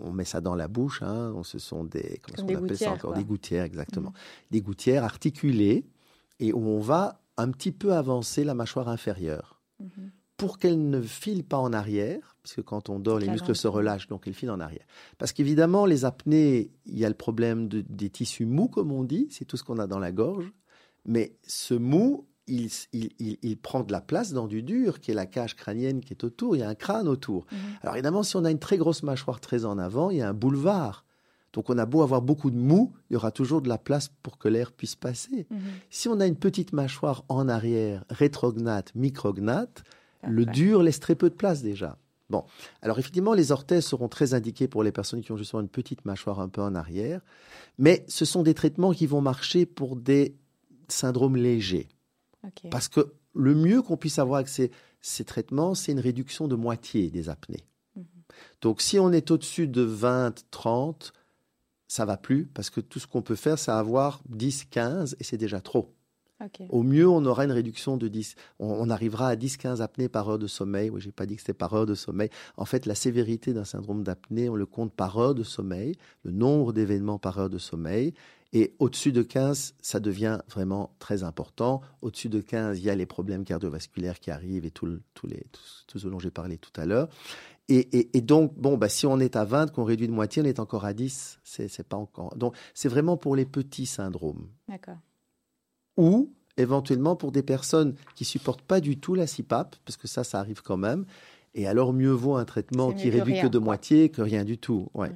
on met ça dans la bouche, hein, ce sont des, comment on appelle ça encore? Des gouttières, exactement. Mm. Des gouttières articulées et où on va un petit peu avancer la mâchoire inférieure. Mm-hmm. Pour qu'elle ne file pas en arrière, parce que quand on dort, les muscles se relâchent, donc elle file en arrière. Parce qu'évidemment, les apnées, il y a le problème des tissus mous, comme on dit, c'est tout ce qu'on a dans la gorge. Mais ce mou, il, prend de la place dans du dur, qui est la cage crânienne qui est autour. Il y a un crâne autour. Mhm. Alors évidemment, si on a une très grosse mâchoire très en avant, il y a un boulevard. Donc on a beau avoir beaucoup de mou, il y aura toujours de la place pour que l'air puisse passer. Mhm. Si on a une petite mâchoire en arrière, rétrognate, micrognate, le dur laisse très peu de place déjà. Bon, alors effectivement, les orthèses seront très indiquées pour les personnes qui ont justement une petite mâchoire un peu en arrière, mais ce sont des traitements qui vont marcher pour des syndrome léger. Parce que le mieux qu'on puisse avoir avec ces, traitements, c'est une réduction de moitié des apnées. Mhm. Donc si on est au-dessus de 20, 30, ça va plus parce que tout ce qu'on peut faire, c'est avoir 10, 15 et c'est déjà trop. Au mieux, on aura une réduction de 10. On, arrivera à 10-15 apnées par heure de sommeil. Oui, j'ai pas dit que c'était par heure de sommeil. En fait, la sévérité d'un syndrome d'apnée, on le compte par heure de sommeil, le nombre d'événements par heure de sommeil. Et au-dessus de 15, ça devient vraiment très important. Au-dessus de 15, il y a les problèmes cardiovasculaires qui arrivent et tout, les, tout, ce dont j'ai parlé tout à l'heure. Et, donc, bon, bah, si on est à 20, qu'on réduit de moitié, on est encore à 10. C'est, pas encore. Donc, c'est vraiment pour les petits syndromes. D'accord. Ou éventuellement pour des personnes qui supportent pas du tout la CPAP, parce que ça, ça arrive quand même. Et alors, mieux vaut un traitement qui réduit que, de moitié que rien du tout. Ouais.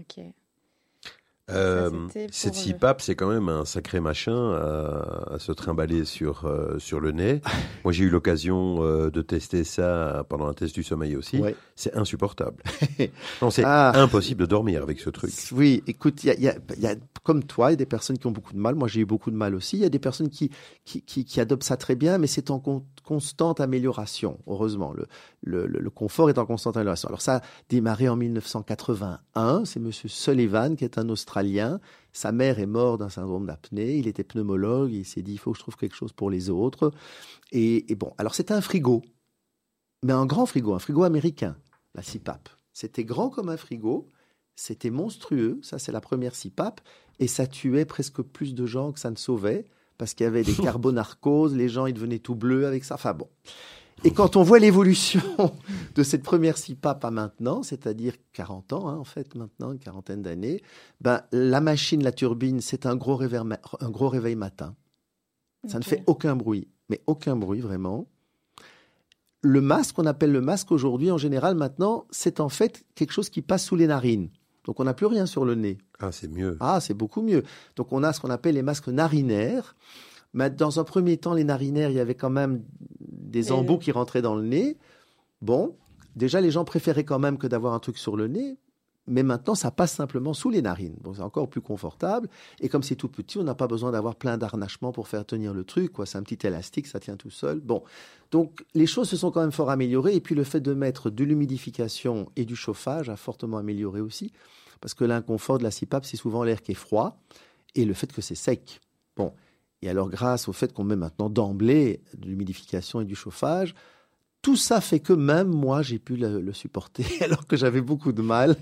Euh, cette CPAP, c'est quand même un sacré machin à, se trimballer sur, euh, sur le nez. Moi, j'ai eu l'occasion euh, de tester ça pendant un test du sommeil aussi. C'est insupportable. non, c'est ah. impossible de dormir avec ce truc. Oui, écoute, y a, y a, comme toi, il y a des personnes qui ont beaucoup de mal. Moi, j'ai eu beaucoup de mal aussi. Il y a des personnes qui, qui, qui, qui adoptent ça très bien, mais c'est en constante amélioration, heureusement. Le, le, le, confort est en constante amélioration. Alors, ça a démarré en 1981. C'est Monsieur Sullivan, qui est un Australien australien. Sa mère est morte d'un syndrome d'apnée. Il était pneumologue. Il s'est dit, il faut que je trouve quelque chose pour les autres. Et, bon, alors c'était un frigo, mais un grand frigo, un frigo américain, la CIPAP. C'était grand comme un frigo. C'était monstrueux. Ça, c'est la première CIPAP. Et ça tuait presque plus de gens que ça ne sauvait parce qu'il y avait des carbonarcoses. Les gens, ils devenaient tout bleus avec ça. Enfin bon. Et quand on voit l'évolution de cette première CIPAP à maintenant, c'est-à-dire 40 ans, hein, en fait, maintenant, une quarantaine d'années, ben, la machine, la turbine, c'est un gros réveil, un gros réveil matin. Ça ne fait aucun bruit, mais aucun bruit vraiment. Le masque, qu'on appelle le masque aujourd'hui, en général, maintenant, c'est en fait quelque chose qui passe sous les narines. Donc on n'a plus rien sur le nez. Ah, c'est mieux. Ah, c'est beaucoup mieux. Donc on a ce qu'on appelle les masques narinaires. Mais dans un premier temps, les narinaires, il y avait quand même des embouts qui rentraient dans le nez. Bon, déjà, les gens préféraient quand même que d'avoir un truc sur le nez. Mais maintenant, ça passe simplement sous les narines. Donc, c'est encore plus confortable. Et comme c'est tout petit, on n'a pas besoin d'avoir plein d'harnachements pour faire tenir le truc. Quoi. C'est un petit élastique, ça tient tout seul. Bon. Donc, les choses se sont quand même fort améliorées. Et puis, le fait de mettre de l'humidification et du chauffage a fortement amélioré aussi. Parce que l'inconfort de la CIPAP, c'est souvent l'air qui est froid et le fait que c'est sec. Bon. Et alors, grâce au fait qu'on met maintenant d'emblée de l'humidification et du chauffage, tout ça fait que même moi, j'ai pu le, supporter, alors que j'avais beaucoup de mal.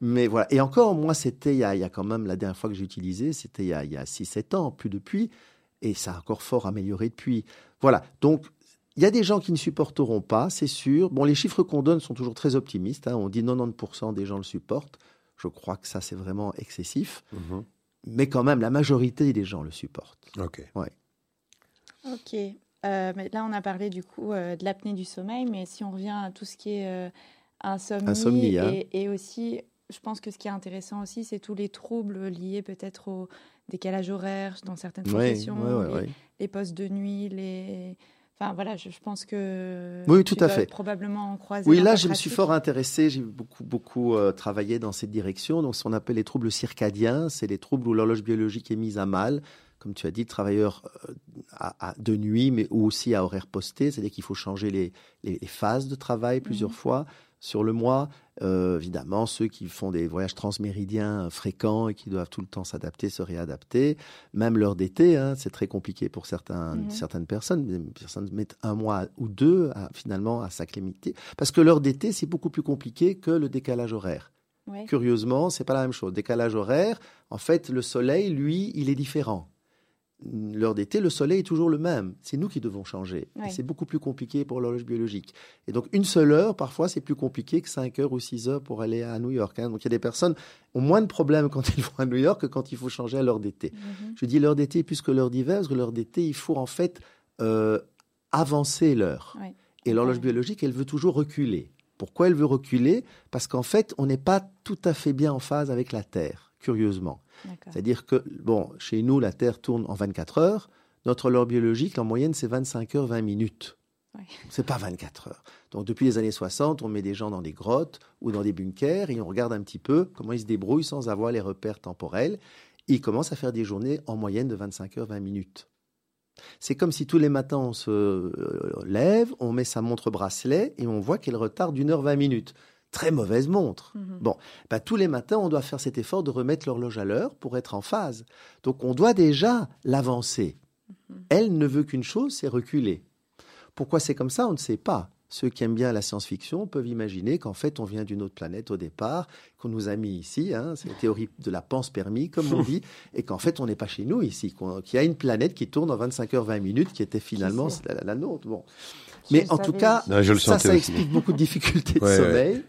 Mais voilà. Et encore, moi, c'était il, y a quand même, la dernière fois que j'ai utilisé, c'était il y a, a 6-7 ans, plus depuis. Et ça a encore fort amélioré depuis. Voilà. Donc, il y a des gens qui ne supporteront pas, c'est sûr. Bon, les chiffres qu'on donne sont toujours très optimistes. Hein. On dit 90% des gens le supportent. Je crois que ça, c'est vraiment excessif. Mm-hmm mais quand même, la majorité des gens le supportent. Ok. Ouais. Ok. Euh, mais là, on a parlé du coup euh, de l'apnée du sommeil, mais si on revient à tout ce qui est euh, insomnie, hein. et, aussi, je pense que ce qui est intéressant aussi, c'est tous les troubles liés peut-être au décalage horaire dans certaines professions, les, postes de nuit, les Enfin voilà, je, pense que oui, tout à fait. Probablement croiser. Oui, là, je me suis fort intéressé. J'ai beaucoup beaucoup euh, travaillé dans cette direction. Donc, ce qu'on appelle les troubles circadiens, c'est les troubles où l'horloge biologique est mise à mal. Comme tu as dit, travailleurs euh, à, de nuit, mais aussi à horaire posté, c'est-à-dire qu'il faut changer les, les, phases de travail plusieurs mhm. fois sur le mois. Euh, évidemment, ceux qui font des voyages transméridiens fréquents et qui doivent tout le temps s'adapter, se réadapter. Même l'heure d'été, hein, c'est très compliqué pour certains, mhm. certaines personnes. Mettent un mois ou deux finalement à s'acclimater. Parce que l'heure d'été, c'est beaucoup plus compliqué que le décalage horaire. Curieusement, c'est pas la même chose. Décalage horaire, en fait, le soleil, lui, il est différent l'heure d'été, le soleil est toujours le même. C'est nous qui devons changer. c'est beaucoup plus compliqué pour l'horloge biologique. Et donc, une seule heure, parfois, c'est plus compliqué que 5 heures ou 6 heures pour aller à New York. Hein. Donc, il y a des personnes qui ont moins de problèmes quand ils vont à New York que quand il faut changer à l'heure d'été. Mhm. Je dis l'heure d'été plus que l'heure d'hiver, parce que l'heure d'été, il faut en fait euh, avancer l'heure. Et l'horloge biologique, elle veut toujours reculer. Pourquoi elle veut reculer? Parce qu'en fait, on n'est pas tout à fait bien en phase avec la Terre, curieusement. C'est-à-dire que, bon, chez nous, la Terre tourne en 24 heures. Notre horloge biologique, en moyenne, c'est 25 heures, 20 minutes. Ouais. C'est pas 24 heures. Donc, depuis les années 60, on met des gens dans des grottes ou dans des bunkers et on regarde un petit peu comment ils se débrouillent sans avoir les repères temporels. ils commencent à faire des journées en moyenne de 25 heures, 20 minutes. C'est comme si tous les matins on se euh, lève, on met sa montre bracelet et on voit qu'elle retarde d'une heure 20 minutes très mauvaise montre. Mhm. Bon, bah, tous les matins, on doit faire cet effort de remettre l'horloge à l'heure pour être en phase. Donc on doit déjà l'avancer. Mhm. Elle ne veut qu'une chose, c'est reculer. Pourquoi c'est comme ça, on ne sait pas. Ceux qui aiment bien la science-fiction peuvent imaginer qu'en fait, on vient d'une autre planète au départ, qu'on nous a mis ici, hein, c'est la théorie de la pense permis, comme on dit, et qu'en fait, on n'est pas chez nous ici, qu'il y a une planète qui tourne en 25 h 20 minutes, qui était finalement la, la, nôtre. Bon. Mais en tout cas, ça, ça explique beaucoup de difficultés de sommeil.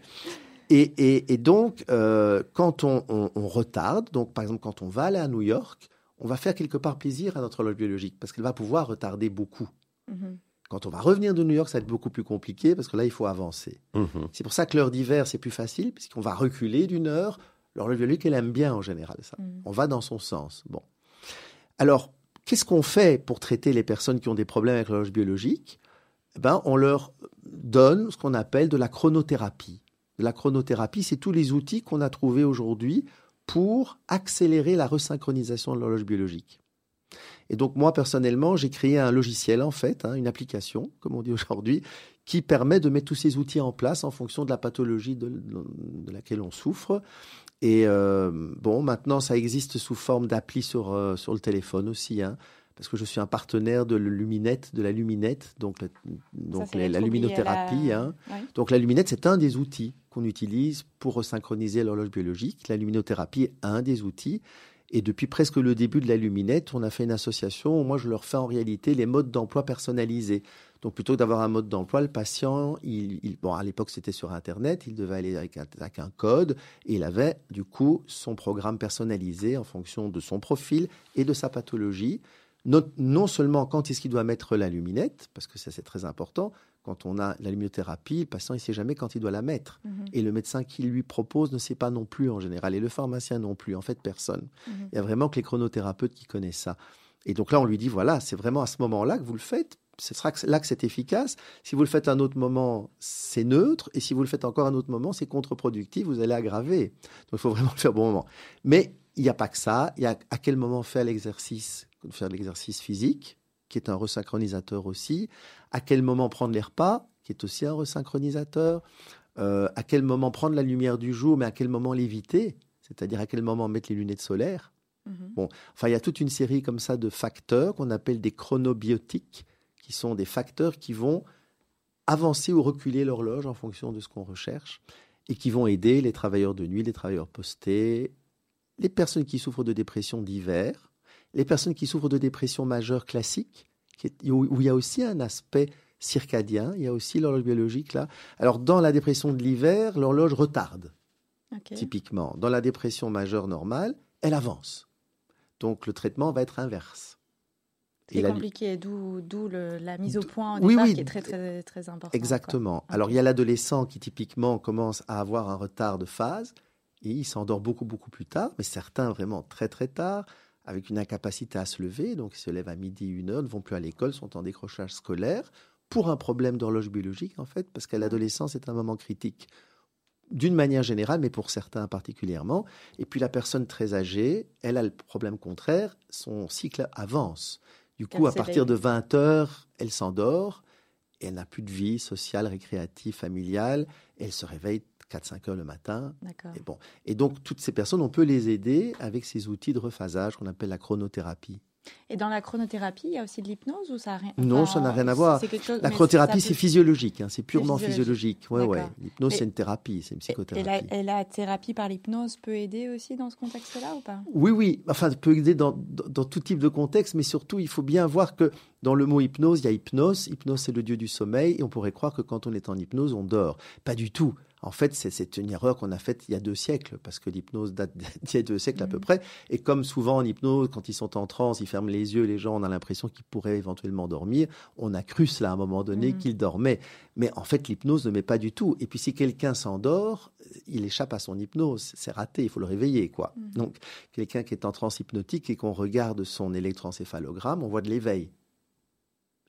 Et, donc, euh, quand on, retarde, donc par exemple quand on va aller à New York, on va faire quelque part plaisir à notre horloge biologique parce qu'elle va pouvoir retarder beaucoup. Mhm. Quand on va revenir de New York, ça va être beaucoup plus compliqué parce que là, il faut avancer. Mhm. C'est pour ça que l'heure d'hiver, c'est plus facile puisqu'on va reculer d'une heure. L'horloge biologique, elle aime bien en général ça. Mhm. On va dans son sens. Bon. Alors, qu'est-ce qu'on fait pour traiter les personnes qui ont des problèmes avec l'horloge biologique? Eh ben, on leur donne ce qu'on appelle de la chronothérapie. La chronothérapie, c'est tous les outils qu'on a trouvés aujourd'hui pour accélérer la resynchronisation de l'horloge biologique. Et donc moi personnellement, j'ai créé un logiciel en fait, hein, une application, comme on dit aujourd'hui, qui permet de mettre tous ces outils en place en fonction de la pathologie de, laquelle on souffre. Et euh, bon, maintenant, ça existe sous forme d'appli sur, euh, sur le téléphone aussi, hein, parce que je suis un partenaire de Luminette, de la Luminette, donc, donc la, luminothérapie. Hein. Donc la Luminette, c'est un des outils qu'on utilise pour resynchroniser l'horloge biologique. La luminothérapie est un des outils. Et depuis presque le début de la Luminette, on a fait une association où moi je leur fais en réalité les modes d'emploi personnalisés. Donc plutôt que d'avoir un mode d'emploi, le patient, il, bon, à l'époque c'était sur Internet, il devait aller avec un, code et il avait du coup son programme personnalisé en fonction de son profil et de sa pathologie. Non, seulement quand est-ce qu'il doit mettre la luminette, parce que ça c'est très important, quand on a la lumiothérapie, le patient ne sait jamais quand il doit la mettre. Mhm. Et le médecin qui lui propose ne sait pas non plus en général, et le pharmacien non plus, en fait personne. Mhm. Il y a vraiment que les chronothérapeutes qui connaissent ça. Et donc là, on lui dit, voilà, c'est vraiment à ce moment-là que vous le faites, ce sera là que c'est efficace. Si vous le faites à un autre moment, c'est neutre. Et si vous le faites encore à un autre moment, c'est contre-productif. Vous allez aggraver. Donc, il faut vraiment le faire au bon moment. Mais il n'y a pas que ça. Il y a à quel moment faire l'exercice, faire l'exercice physique, qui est un resynchronisateur aussi. À quel moment prendre les repas, qui est aussi un resynchronisateur. Euh, à quel moment prendre la lumière du jour, mais à quel moment l'éviter. C'est-à-dire à quel moment mettre les lunettes solaires. Mm-hmm. Bon, enfin, il y a toute une série comme ça de facteurs qu'on appelle des chronobiotiques qui sont des facteurs qui vont avancer ou reculer l'horloge en fonction de ce qu'on recherche et qui vont aider les travailleurs de nuit, les travailleurs postés, les personnes qui souffrent de dépression d'hiver, les personnes qui souffrent de dépression majeure classique, où il y a aussi un aspect circadien, il y a aussi l'horloge biologique là. Alors dans la dépression de l'hiver, l'horloge retarde, typiquement. Dans la dépression majeure normale, elle avance. Donc le traitement va être inverse. C'est compliqué, d'où la mise au point au départ qui est très, très, très importante. Exactement. Alors, il y a l'adolescent qui, typiquement, commence à avoir un retard de phase et il s'endort beaucoup, beaucoup plus tard, mais certains vraiment très, très tard, avec une incapacité à se lever, donc ils se lèvent à midi, une heure, ne vont plus à l'école, sont en décrochage scolaire, pour un problème d'horloge biologique, en fait, parce qu'à l'adolescence, c'est un moment critique d'une manière générale, mais pour certains particulièrement. Et puis la personne très âgée, elle a le problème contraire, son cycle avance. Du coup, à partir de 20 heures, elle s'endort. Elle n'a plus de vie sociale, récréative, familiale. Elle se réveille 4-5 heures le matin. Et, bon. et donc, toutes ces personnes, on peut les aider avec ces outils de rephasage qu'on appelle la chronothérapie. Et dans la chronothérapie, il y a aussi de l'hypnose ou ça rien Non, ça n'a rien à voir. la chronothérapie, c'est physiologique, hein, c'est purement physiologique. Ouais, ouais. L'hypnose, c'est une thérapie, c'est une psychothérapie. Et la, thérapie par l'hypnose peut aider aussi dans ce contexte-là ou pas? Oui, oui. Enfin, peut aider dans, dans, tout type de contexte, mais surtout, il faut bien voir que dans le mot hypnose, il y a hypnose. Hypnose, c'est le dieu du sommeil, et on pourrait croire que quand on est en hypnose, on dort. Pas du tout. En fait, c'est une erreur qu'on a faite il y a deux siècles, parce que l'hypnose date d'il y a deux siècles à peu mmh. près. Et comme souvent en hypnose, quand ils sont en transe, ils ferment les yeux, les gens, on a l'impression qu'ils pourraient éventuellement dormir. On a cru cela à un moment donné, mmh. qu'ils dormaient. Mais en fait, l'hypnose ne met pas du tout. Et puis si quelqu'un s'endort, il échappe à son hypnose. C'est raté, il faut le réveiller, quoi. Mmh. Donc, quelqu'un qui est en transe hypnotique et qu'on regarde son électroencéphalogramme, on voit de l'éveil.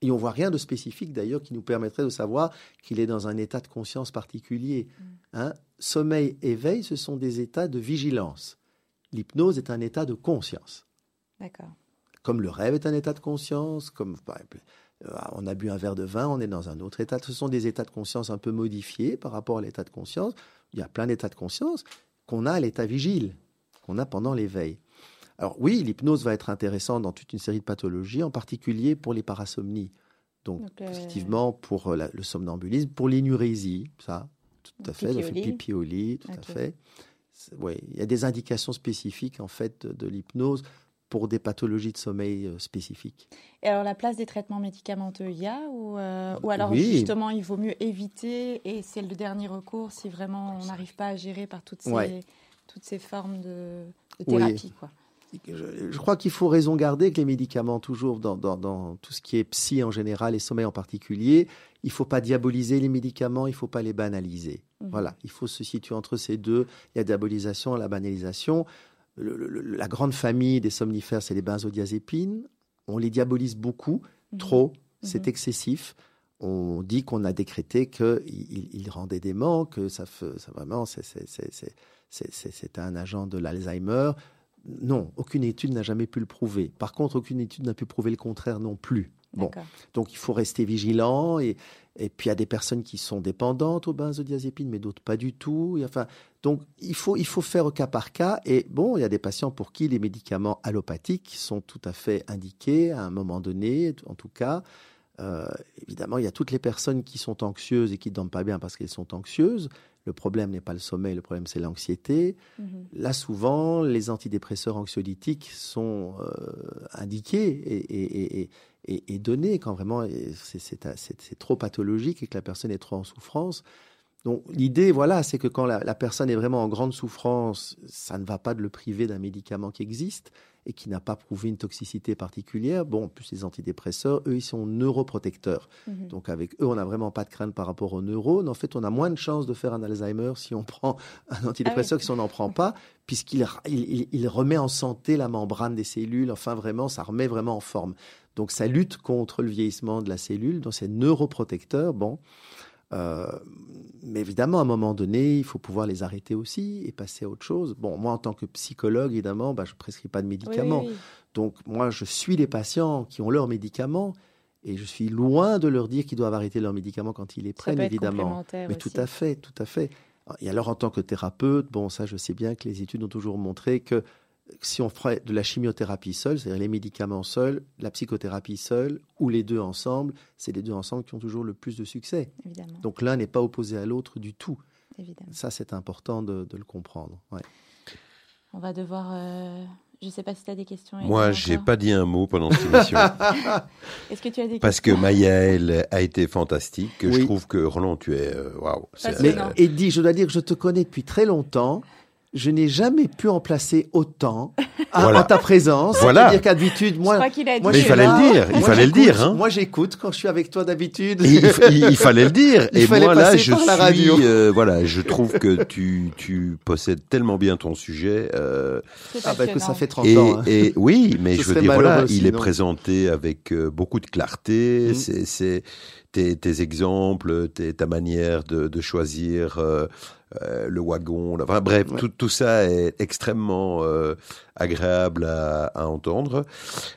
Et on voit rien de spécifique d'ailleurs qui nous permettrait de savoir qu'il est dans un état de conscience particulier. Mm. Hein? Sommeil, éveil, ce sont des états de vigilance. L'hypnose est un état de conscience. D'accord. Comme le rêve est un état de conscience, comme par exemple, euh, on a bu un verre de vin, on est dans un autre état. Ce sont des états de conscience un peu modifiés par rapport à l'état de conscience. Il y a plein d'états de conscience qu'on a à l'état vigile, qu'on a pendant l'éveil. Alors oui, l'hypnose va être intéressante dans toute une série de pathologies, en particulier pour les parasomnies. Donc, euh, effectivement, pour euh, le somnambulisme, pour l'énurésie, ça, tout à fait, le pipi au lit, tout à fait. Oui, il y a des indications spécifiques, en fait, de, l'hypnose pour des pathologies de sommeil euh, spécifiques. Et alors, la place des traitements médicamenteux, il y a Ou, ou alors, justement, il vaut mieux éviter et c'est le dernier recours si vraiment on n'arrive pas à gérer par toutes ces, toutes ces formes de, thérapie quoi je, crois qu'il faut raison garder que les médicaments, toujours dans, tout ce qui est psy en général et sommeil en particulier, il ne faut pas diaboliser les médicaments, il ne faut pas les banaliser. Mhm. Voilà, il faut se situer entre ces deux. Il y a diabolisation, la banalisation. la grande famille des somnifères, c'est les benzodiazépines. On les diabolise beaucoup, mhm. trop, c'est mhm. excessif. On dit qu'on a décrété qu'ils il rendaient dément, que ça, ça vraiment, c'est un agent de l'Alzheimer. Non, aucune étude n'a jamais pu le prouver. Par contre, aucune étude n'a pu prouver le contraire non plus. Bon, donc il faut rester vigilant et, et puis il y a des personnes qui sont dépendantes aux benzodiazépines, mais d'autres pas du tout. enfin, donc il faut, il faut faire au cas par cas. Et bon, il y a des patients pour qui les médicaments allopathiques sont tout à fait indiqués à un moment donné, en tout cas. Euh, évidemment, il y a toutes les personnes qui sont anxieuses et qui ne dorment pas bien parce qu'elles sont anxieuses. Le problème n'est pas le sommeil, le problème c'est l'anxiété. Mhm. Là, souvent, les antidépresseurs anxiolytiques sont euh, indiqués et, et, et, donnés quand vraiment c'est trop pathologique et que la personne est trop en souffrance. Donc l'idée, voilà, c'est que quand la, la, personne est vraiment en grande souffrance, ça ne va pas de le priver d'un médicament qui existe et qui n'a pas prouvé une toxicité particulière. Bon, en plus, les antidépresseurs, eux, ils sont neuroprotecteurs. Mhm. Donc, avec eux, on n'a vraiment pas de crainte par rapport aux neurones. En fait, on a moins de chances de faire un Alzheimer si on prend un antidépresseur ah que si on n'en prend pas, puisqu'il il, remet en santé la membrane des cellules. Enfin, vraiment, ça remet vraiment en forme. Donc, ça lutte contre le vieillissement de la cellule. Donc, c'est neuroprotecteur. Bon. Euh, mais évidemment, à un moment donné, il faut pouvoir les arrêter aussi et passer à autre chose. Bon, moi, en tant que psychologue, évidemment, bah, je ne prescris pas de médicaments. Donc, moi, je suis les patients qui ont leurs médicaments et je suis loin de leur dire qu'ils doivent arrêter leurs médicaments quand ils les prennent, évidemment. Mais tout à fait, tout à fait. Et alors, en tant que thérapeute, bon, ça, je sais bien que les études ont toujours montré que si on ferait de la chimiothérapie seule, c'est-à-dire les médicaments seuls, la psychothérapie seule, ou les deux ensemble, c'est les deux ensemble qui ont toujours le plus de succès. Donc l'un n'est pas opposé à l'autre du tout. Ça, c'est important de, le comprendre. On va devoir... Euh, je ne sais pas si tu as des questions. Moi, je n'ai pas dit un mot pendant cette émission. Est-ce que tu as des Parce que Mayaël a été fantastique. Je trouve que Roland, tu es... Euh, waouh. Mais Eddie, je dois dire que je te connais depuis très longtemps je n'ai jamais pu en placer autant en ta présence. Voilà. C'est-à-dire qu'habitude, moi, moi Mais il fallait le dire. Il fallait le dire. Hein. Moi, j'écoute quand je suis avec toi d'habitude. Il, il, fallait le dire. Et moi, là, je suis, euh, voilà, je trouve que tu, tu possèdes tellement bien ton sujet. Euh, ah bah que ça fait 30 et, ans. Hein. Et oui, mais je veux dire, voilà, il est présenté avec euh, beaucoup de clarté. Mm. C'est tes, tes, exemples, tes, ta manière de, de choisir. Euh, le wagon. Enfin bref, tout, tout, ça est extrêmement euh, agréable à, à, entendre.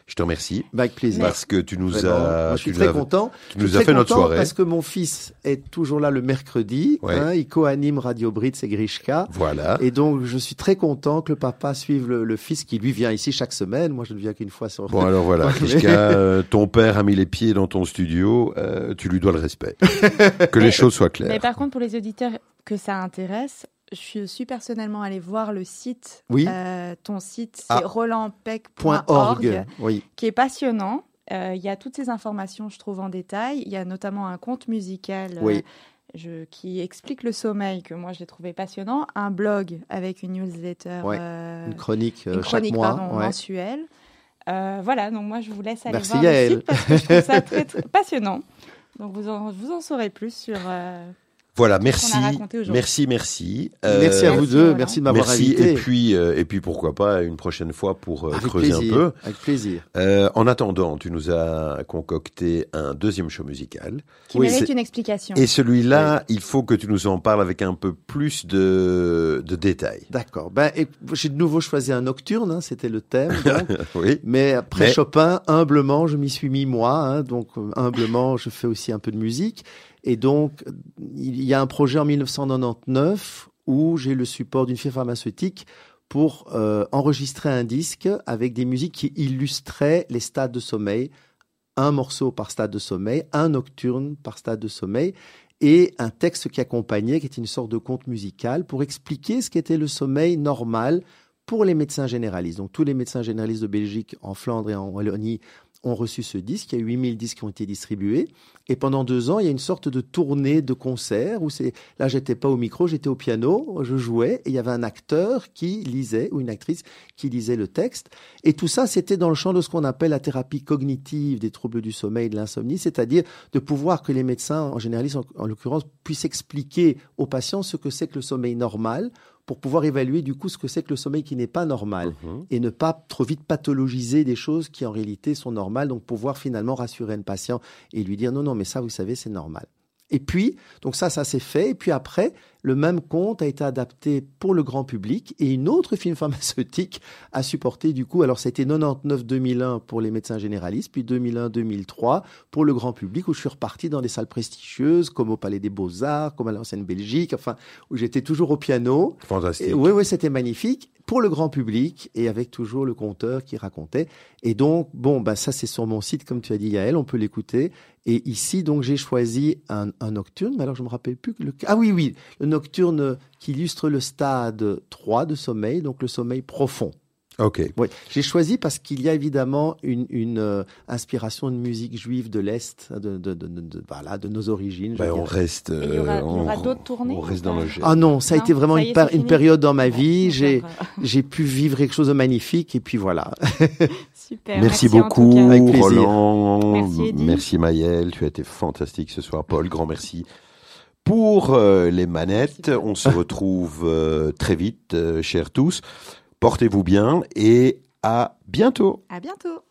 Je te remercie. Bah, avec plaisir. Parce que tu nous as. je suis très content. Tu nous as fait notre soirée. Parce que mon fils est toujours là le mercredi. Hein, il co-anime Radio Brits et Grishka. Voilà. Et donc, je suis très content que le papa suive le, le fils qui lui vient ici chaque semaine. Moi, je ne viens qu'une fois sur. Bon, alors voilà. Grishka, euh, ton père a mis les pieds dans ton studio. Euh, tu lui dois le respect. que les choses soient claires. Mais par contre, pour les auditeurs que ça intéresse, je suis personnellement allé voir le site. Oui. Euh, ton site, c'est ah. rolandpeck.org, oui. qui est passionnant. Euh, il y a toutes ces informations, je trouve, en détail. Il y a notamment un compte musical euh, je, qui explique le sommeil, que moi, je l'ai trouvé passionnant. Un blog avec une newsletter. une chronique, une chronique chaque mois. mensuelle. voilà, donc moi, je vous laisse aller voir le site parce que je trouve ça très, passionnant. Donc, vous en, vous en saurez plus sur voilà, merci, merci, merci. Euh, merci à vous deux, merci de m'avoir invité. Et puis, euh, et puis pourquoi pas une prochaine fois pour euh, creuser un peu. Avec plaisir. en attendant, tu nous as concocté un deuxième show musical qui mérite une explication. Et celui-là, il faut que tu nous en parles avec un peu plus de, de détails. D'accord. Ben, j'ai de nouveau choisi un nocturne, hein, c'était le thème. oui. Mais après Chopin, humblement, je m'y suis mis moi. Hein, donc humblement, je fais aussi un peu de musique. Et donc, il y a un projet en 1999 où j'ai le support d'une firme pharmaceutique pour euh, enregistrer un disque avec des musiques qui illustraient les stades de sommeil, un morceau par stade de sommeil, un nocturne par stade de sommeil, et un texte qui accompagnait, qui était une sorte de conte musical pour expliquer ce qu'était le sommeil normal pour les médecins généralistes. Donc tous les médecins généralistes de Belgique, en Flandre et en Wallonie ont reçu ce disque. Il y a 8000 disques qui ont été distribués. Et pendant deux ans, il y a une sorte de tournée de concerts où c'est, là, j'étais pas au micro, j'étais au piano, je jouais et il y avait un acteur qui lisait ou une actrice qui lisait le texte. Et tout ça, c'était dans le champ de ce qu'on appelle la thérapie cognitive des troubles du sommeil, de l'insomnie, c'est-à-dire de pouvoir que les médecins, en généralisme, en l'occurrence, puissent expliquer aux patients ce que c'est que le sommeil normal pour pouvoir évaluer du coup ce que c'est que le sommeil qui n'est pas normal mhm. et ne pas trop vite pathologiser des choses qui en réalité sont normales. Donc pouvoir finalement rassurer un patient et lui dire non, non, mais ça, vous savez, c'est normal. Et puis, donc ça, ça s'est fait. Et puis après, le même conte a été adapté pour le grand public et une autre film pharmaceutique a supporté du coup, alors c'était 99-2001 pour les médecins généralistes, puis 2001-2003 pour le grand public où je suis reparti dans des salles prestigieuses comme au Palais des Beaux-Arts, comme à l'ancienne Belgique, enfin, où j'étais toujours au piano. Fantastique. oui, oui, c'était magnifique pour le grand public et avec toujours le conteur qui racontait. Et donc, bon, bah, ça c'est sur mon site, comme tu as dit Yael, on peut l'écouter. Et ici, donc, j'ai choisi un, nocturne, mais alors je me rappelle plus que le... Ah oui, oui, le nocturne qui illustre le stade 3 de sommeil, donc le sommeil profond. Ok. Oui, j'ai choisi parce qu'il y a évidemment une, une euh, inspiration de musique juive de l'Est, de, de, de, de, voilà, de nos origines. Ben, on reste. il y aura, d'autres tournées On reste dans le Ah non, ça a été vraiment une, une, période dans ma vie. J'ai j'ai pu vivre quelque chose de magnifique et puis voilà. Super. Merci, beaucoup, Avec Roland. Merci, merci Maëlle, tu as été fantastique ce soir. Paul, grand merci pour euh, les manettes. On se retrouve euh, très vite, chers tous. Portez-vous bien et à bientôt. À bientôt.